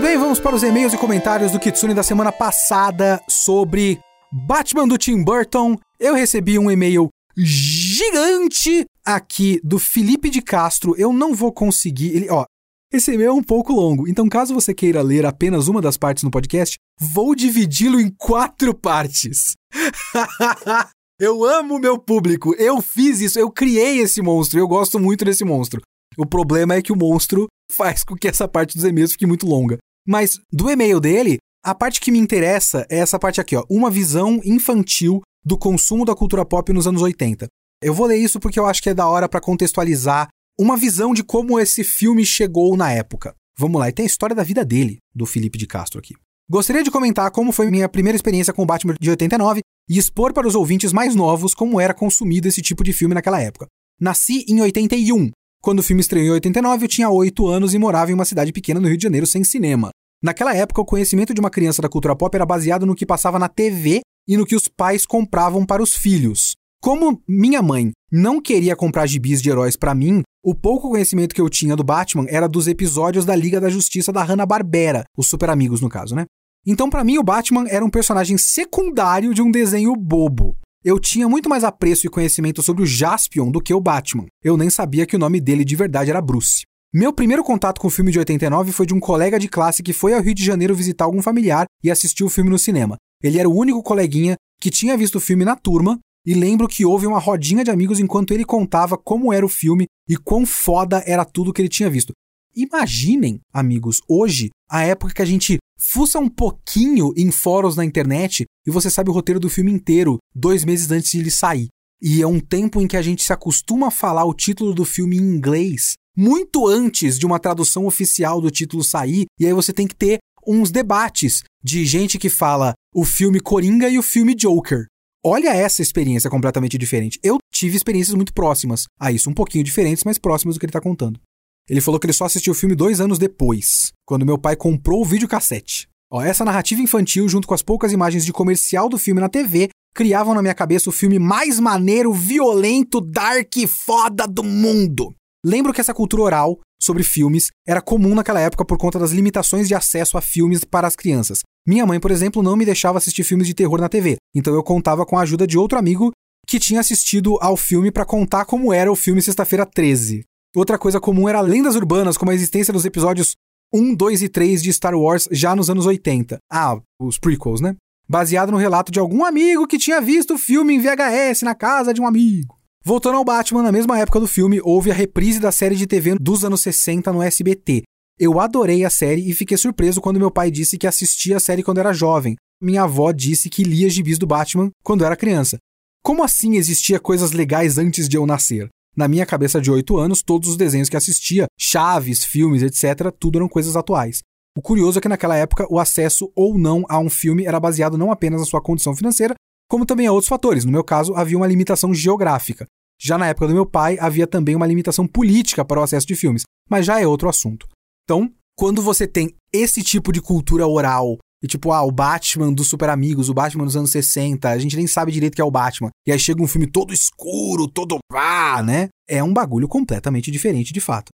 Bem, vamos para os e-mails e comentários do Kitsune da semana passada sobre Batman do Tim Burton. Eu recebi um e-mail gigante aqui do Felipe de Castro. Eu não vou conseguir. Ele, ó, esse e-mail é um pouco longo, então caso você queira ler apenas uma das partes no podcast, vou dividi-lo em quatro partes. eu amo meu público, eu fiz isso, eu criei esse monstro, eu gosto muito desse monstro. O problema é que o monstro faz com que essa parte dos e-mails fique muito longa. Mas do e-mail dele, a parte que me interessa é essa parte aqui, ó, uma visão infantil do consumo da cultura pop nos anos 80. Eu vou ler isso porque eu acho que é da hora para contextualizar uma visão de como esse filme chegou na época. Vamos lá, e tem a história da vida dele, do Felipe de Castro aqui. Gostaria de comentar como foi minha primeira experiência com o Batman de 89 e expor para os ouvintes mais novos como era consumido esse tipo de filme naquela época. Nasci em 81. Quando o filme estreou em 89, eu tinha 8 anos e morava em uma cidade pequena no Rio de Janeiro sem cinema. Naquela época, o conhecimento de uma criança da cultura pop era baseado no que passava na TV e no que os pais compravam para os filhos. Como minha mãe não queria comprar gibis de heróis para mim, o pouco conhecimento que eu tinha do Batman era dos episódios da Liga da Justiça da Hanna-Barbera, os Super Amigos no caso, né? Então para mim o Batman era um personagem secundário de um desenho bobo. Eu tinha muito mais apreço e conhecimento sobre o Jaspion do que o Batman. Eu nem sabia que o nome dele de verdade era Bruce. Meu primeiro contato com o filme de 89 foi de um colega de classe que foi ao Rio de Janeiro visitar algum familiar e assistiu o filme no cinema. Ele era o único coleguinha que tinha visto o filme na turma e lembro que houve uma rodinha de amigos enquanto ele contava como era o filme e quão foda era tudo que ele tinha visto. Imaginem, amigos, hoje, a época que a gente fuça um pouquinho em fóruns na internet e você sabe o roteiro do filme inteiro dois meses antes de ele sair. E é um tempo em que a gente se acostuma a falar o título do filme em inglês muito antes de uma tradução oficial do título sair, e aí você tem que ter uns debates de gente que fala o filme Coringa e o filme Joker. Olha essa experiência completamente diferente. Eu tive experiências muito próximas a isso, um pouquinho diferentes, mas próximas do que ele está contando. Ele falou que ele só assistiu o filme dois anos depois, quando meu pai comprou o videocassete. Ó, essa narrativa infantil, junto com as poucas imagens de comercial do filme na TV, criavam na minha cabeça o filme mais maneiro, violento, dark e foda do mundo. Lembro que essa cultura oral sobre filmes era comum naquela época por conta das limitações de acesso a filmes para as crianças. Minha mãe, por exemplo, não me deixava assistir filmes de terror na TV, então eu contava com a ajuda de outro amigo que tinha assistido ao filme para contar como era o filme Sexta-feira 13. Outra coisa comum era lendas urbanas, como a existência dos episódios 1, 2 e 3 de Star Wars já nos anos 80. Ah, os prequels, né? Baseado no relato de algum amigo que tinha visto o filme em VHS na casa de um amigo. Voltando ao Batman, na mesma época do filme, houve a reprise da série de TV dos anos 60 no SBT. Eu adorei a série e fiquei surpreso quando meu pai disse que assistia a série quando era jovem. Minha avó disse que lia gibis do Batman quando era criança. Como assim existia coisas legais antes de eu nascer? Na minha cabeça de 8 anos, todos os desenhos que assistia, chaves, filmes, etc., tudo eram coisas atuais. O curioso é que naquela época o acesso ou não a um filme era baseado não apenas na sua condição financeira, como também a outros fatores. No meu caso, havia uma limitação geográfica. Já na época do meu pai, havia também uma limitação política para o acesso de filmes, mas já é outro assunto. Então, quando você tem esse tipo de cultura oral, e tipo, ah, o Batman dos Super Amigos, o Batman dos anos 60, a gente nem sabe direito que é o Batman. E aí chega um filme todo escuro, todo ah, né? É um bagulho completamente diferente de fato.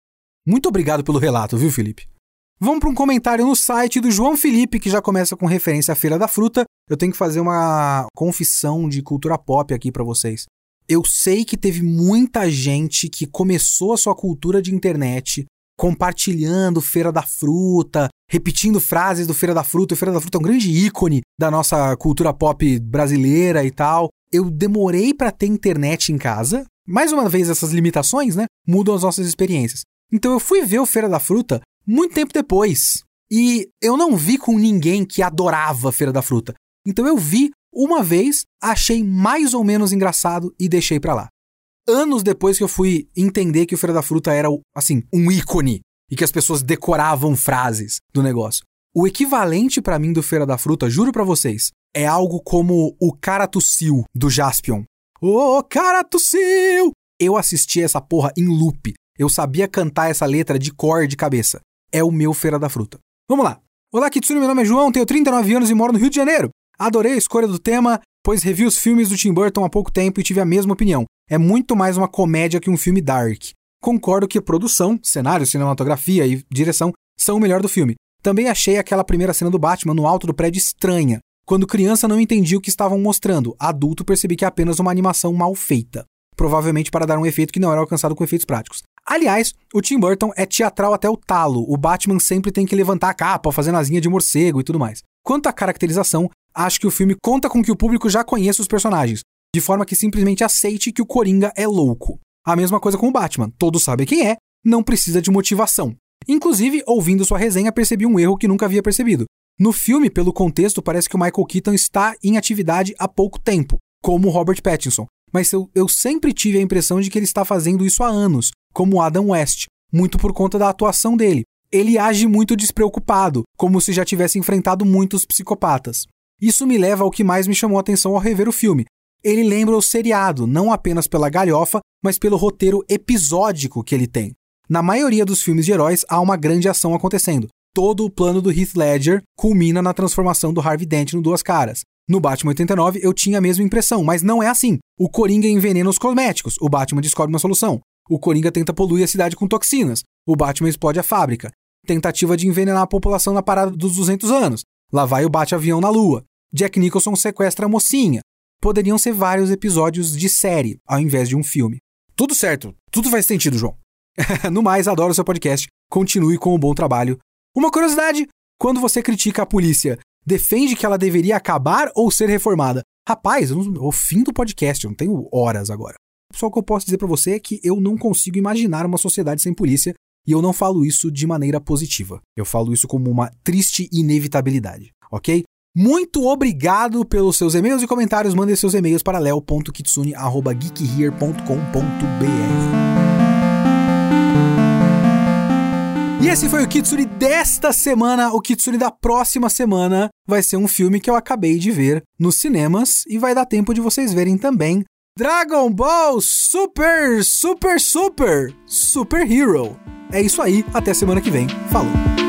Muito obrigado pelo relato, viu, Felipe? Vamos para um comentário no site do João Felipe, que já começa com referência à Feira da Fruta. Eu tenho que fazer uma confissão de cultura pop aqui para vocês. Eu sei que teve muita gente que começou a sua cultura de internet compartilhando Feira da Fruta, repetindo frases do Feira da Fruta. O Feira da Fruta é um grande ícone da nossa cultura pop brasileira e tal. Eu demorei para ter internet em casa. Mais uma vez, essas limitações, né, mudam as nossas experiências. Então eu fui ver o Feira da Fruta muito tempo depois. E eu não vi com ninguém que adorava Feira da Fruta. Então eu vi uma vez, achei mais ou menos engraçado e deixei pra lá anos depois que eu fui entender que o Feira da Fruta era, assim, um ícone e que as pessoas decoravam frases do negócio. O equivalente para mim do Feira da Fruta, juro para vocês, é algo como o cara tossiu do Jaspion. Ô, oh, cara tossiu! Eu assisti essa porra em loop. Eu sabia cantar essa letra de cor de cabeça. É o meu Feira da Fruta. Vamos lá. Olá, Kitsune, meu nome é João, tenho 39 anos e moro no Rio de Janeiro. Adorei a escolha do tema, pois revi os filmes do Tim Burton há pouco tempo e tive a mesma opinião é muito mais uma comédia que um filme dark. Concordo que produção, cenário, cinematografia e direção são o melhor do filme. Também achei aquela primeira cena do Batman no alto do prédio estranha. Quando criança não entendi o que estavam mostrando, adulto percebi que é apenas uma animação mal feita. Provavelmente para dar um efeito que não era alcançado com efeitos práticos. Aliás, o Tim Burton é teatral até o talo. O Batman sempre tem que levantar a capa, fazer asinha de morcego e tudo mais. Quanto à caracterização, acho que o filme conta com que o público já conheça os personagens, de forma que simplesmente aceite que o Coringa é louco. A mesma coisa com o Batman, todos sabem quem é, não precisa de motivação. Inclusive, ouvindo sua resenha, percebi um erro que nunca havia percebido. No filme, pelo contexto, parece que o Michael Keaton está em atividade há pouco tempo, como o Robert Pattinson, mas eu, eu sempre tive a impressão de que ele está fazendo isso há anos, como Adam West, muito por conta da atuação dele. Ele age muito despreocupado, como se já tivesse enfrentado muitos psicopatas. Isso me leva ao que mais me chamou a atenção ao rever o filme, ele lembra o seriado, não apenas pela galhofa, mas pelo roteiro episódico que ele tem. Na maioria dos filmes de heróis há uma grande ação acontecendo. Todo o plano do Heath Ledger culmina na transformação do Harvey Dent no Duas Caras. No Batman 89 eu tinha a mesma impressão, mas não é assim. O Coringa envenena os cosméticos, o Batman descobre uma solução. O Coringa tenta poluir a cidade com toxinas, o Batman explode a fábrica. Tentativa de envenenar a população na parada dos 200 anos. Lá vai o bate-avião na lua. Jack Nicholson sequestra a mocinha poderiam ser vários episódios de série, ao invés de um filme. Tudo certo, tudo faz sentido, João. no mais, adoro seu podcast. Continue com o um bom trabalho. Uma curiosidade: quando você critica a polícia, defende que ela deveria acabar ou ser reformada. Rapaz, o fim do podcast, eu não tenho horas agora. Só que eu posso dizer para você é que eu não consigo imaginar uma sociedade sem polícia e eu não falo isso de maneira positiva. Eu falo isso como uma triste inevitabilidade, ok? Muito obrigado pelos seus e-mails e comentários. Mandem seus e-mails para leo.kitsune.geekhere.com.br. E esse foi o Kitsune desta semana. O Kitsune da próxima semana vai ser um filme que eu acabei de ver nos cinemas e vai dar tempo de vocês verem também. Dragon Ball Super, Super, Super, Super Hero. É isso aí, até semana que vem. Falou!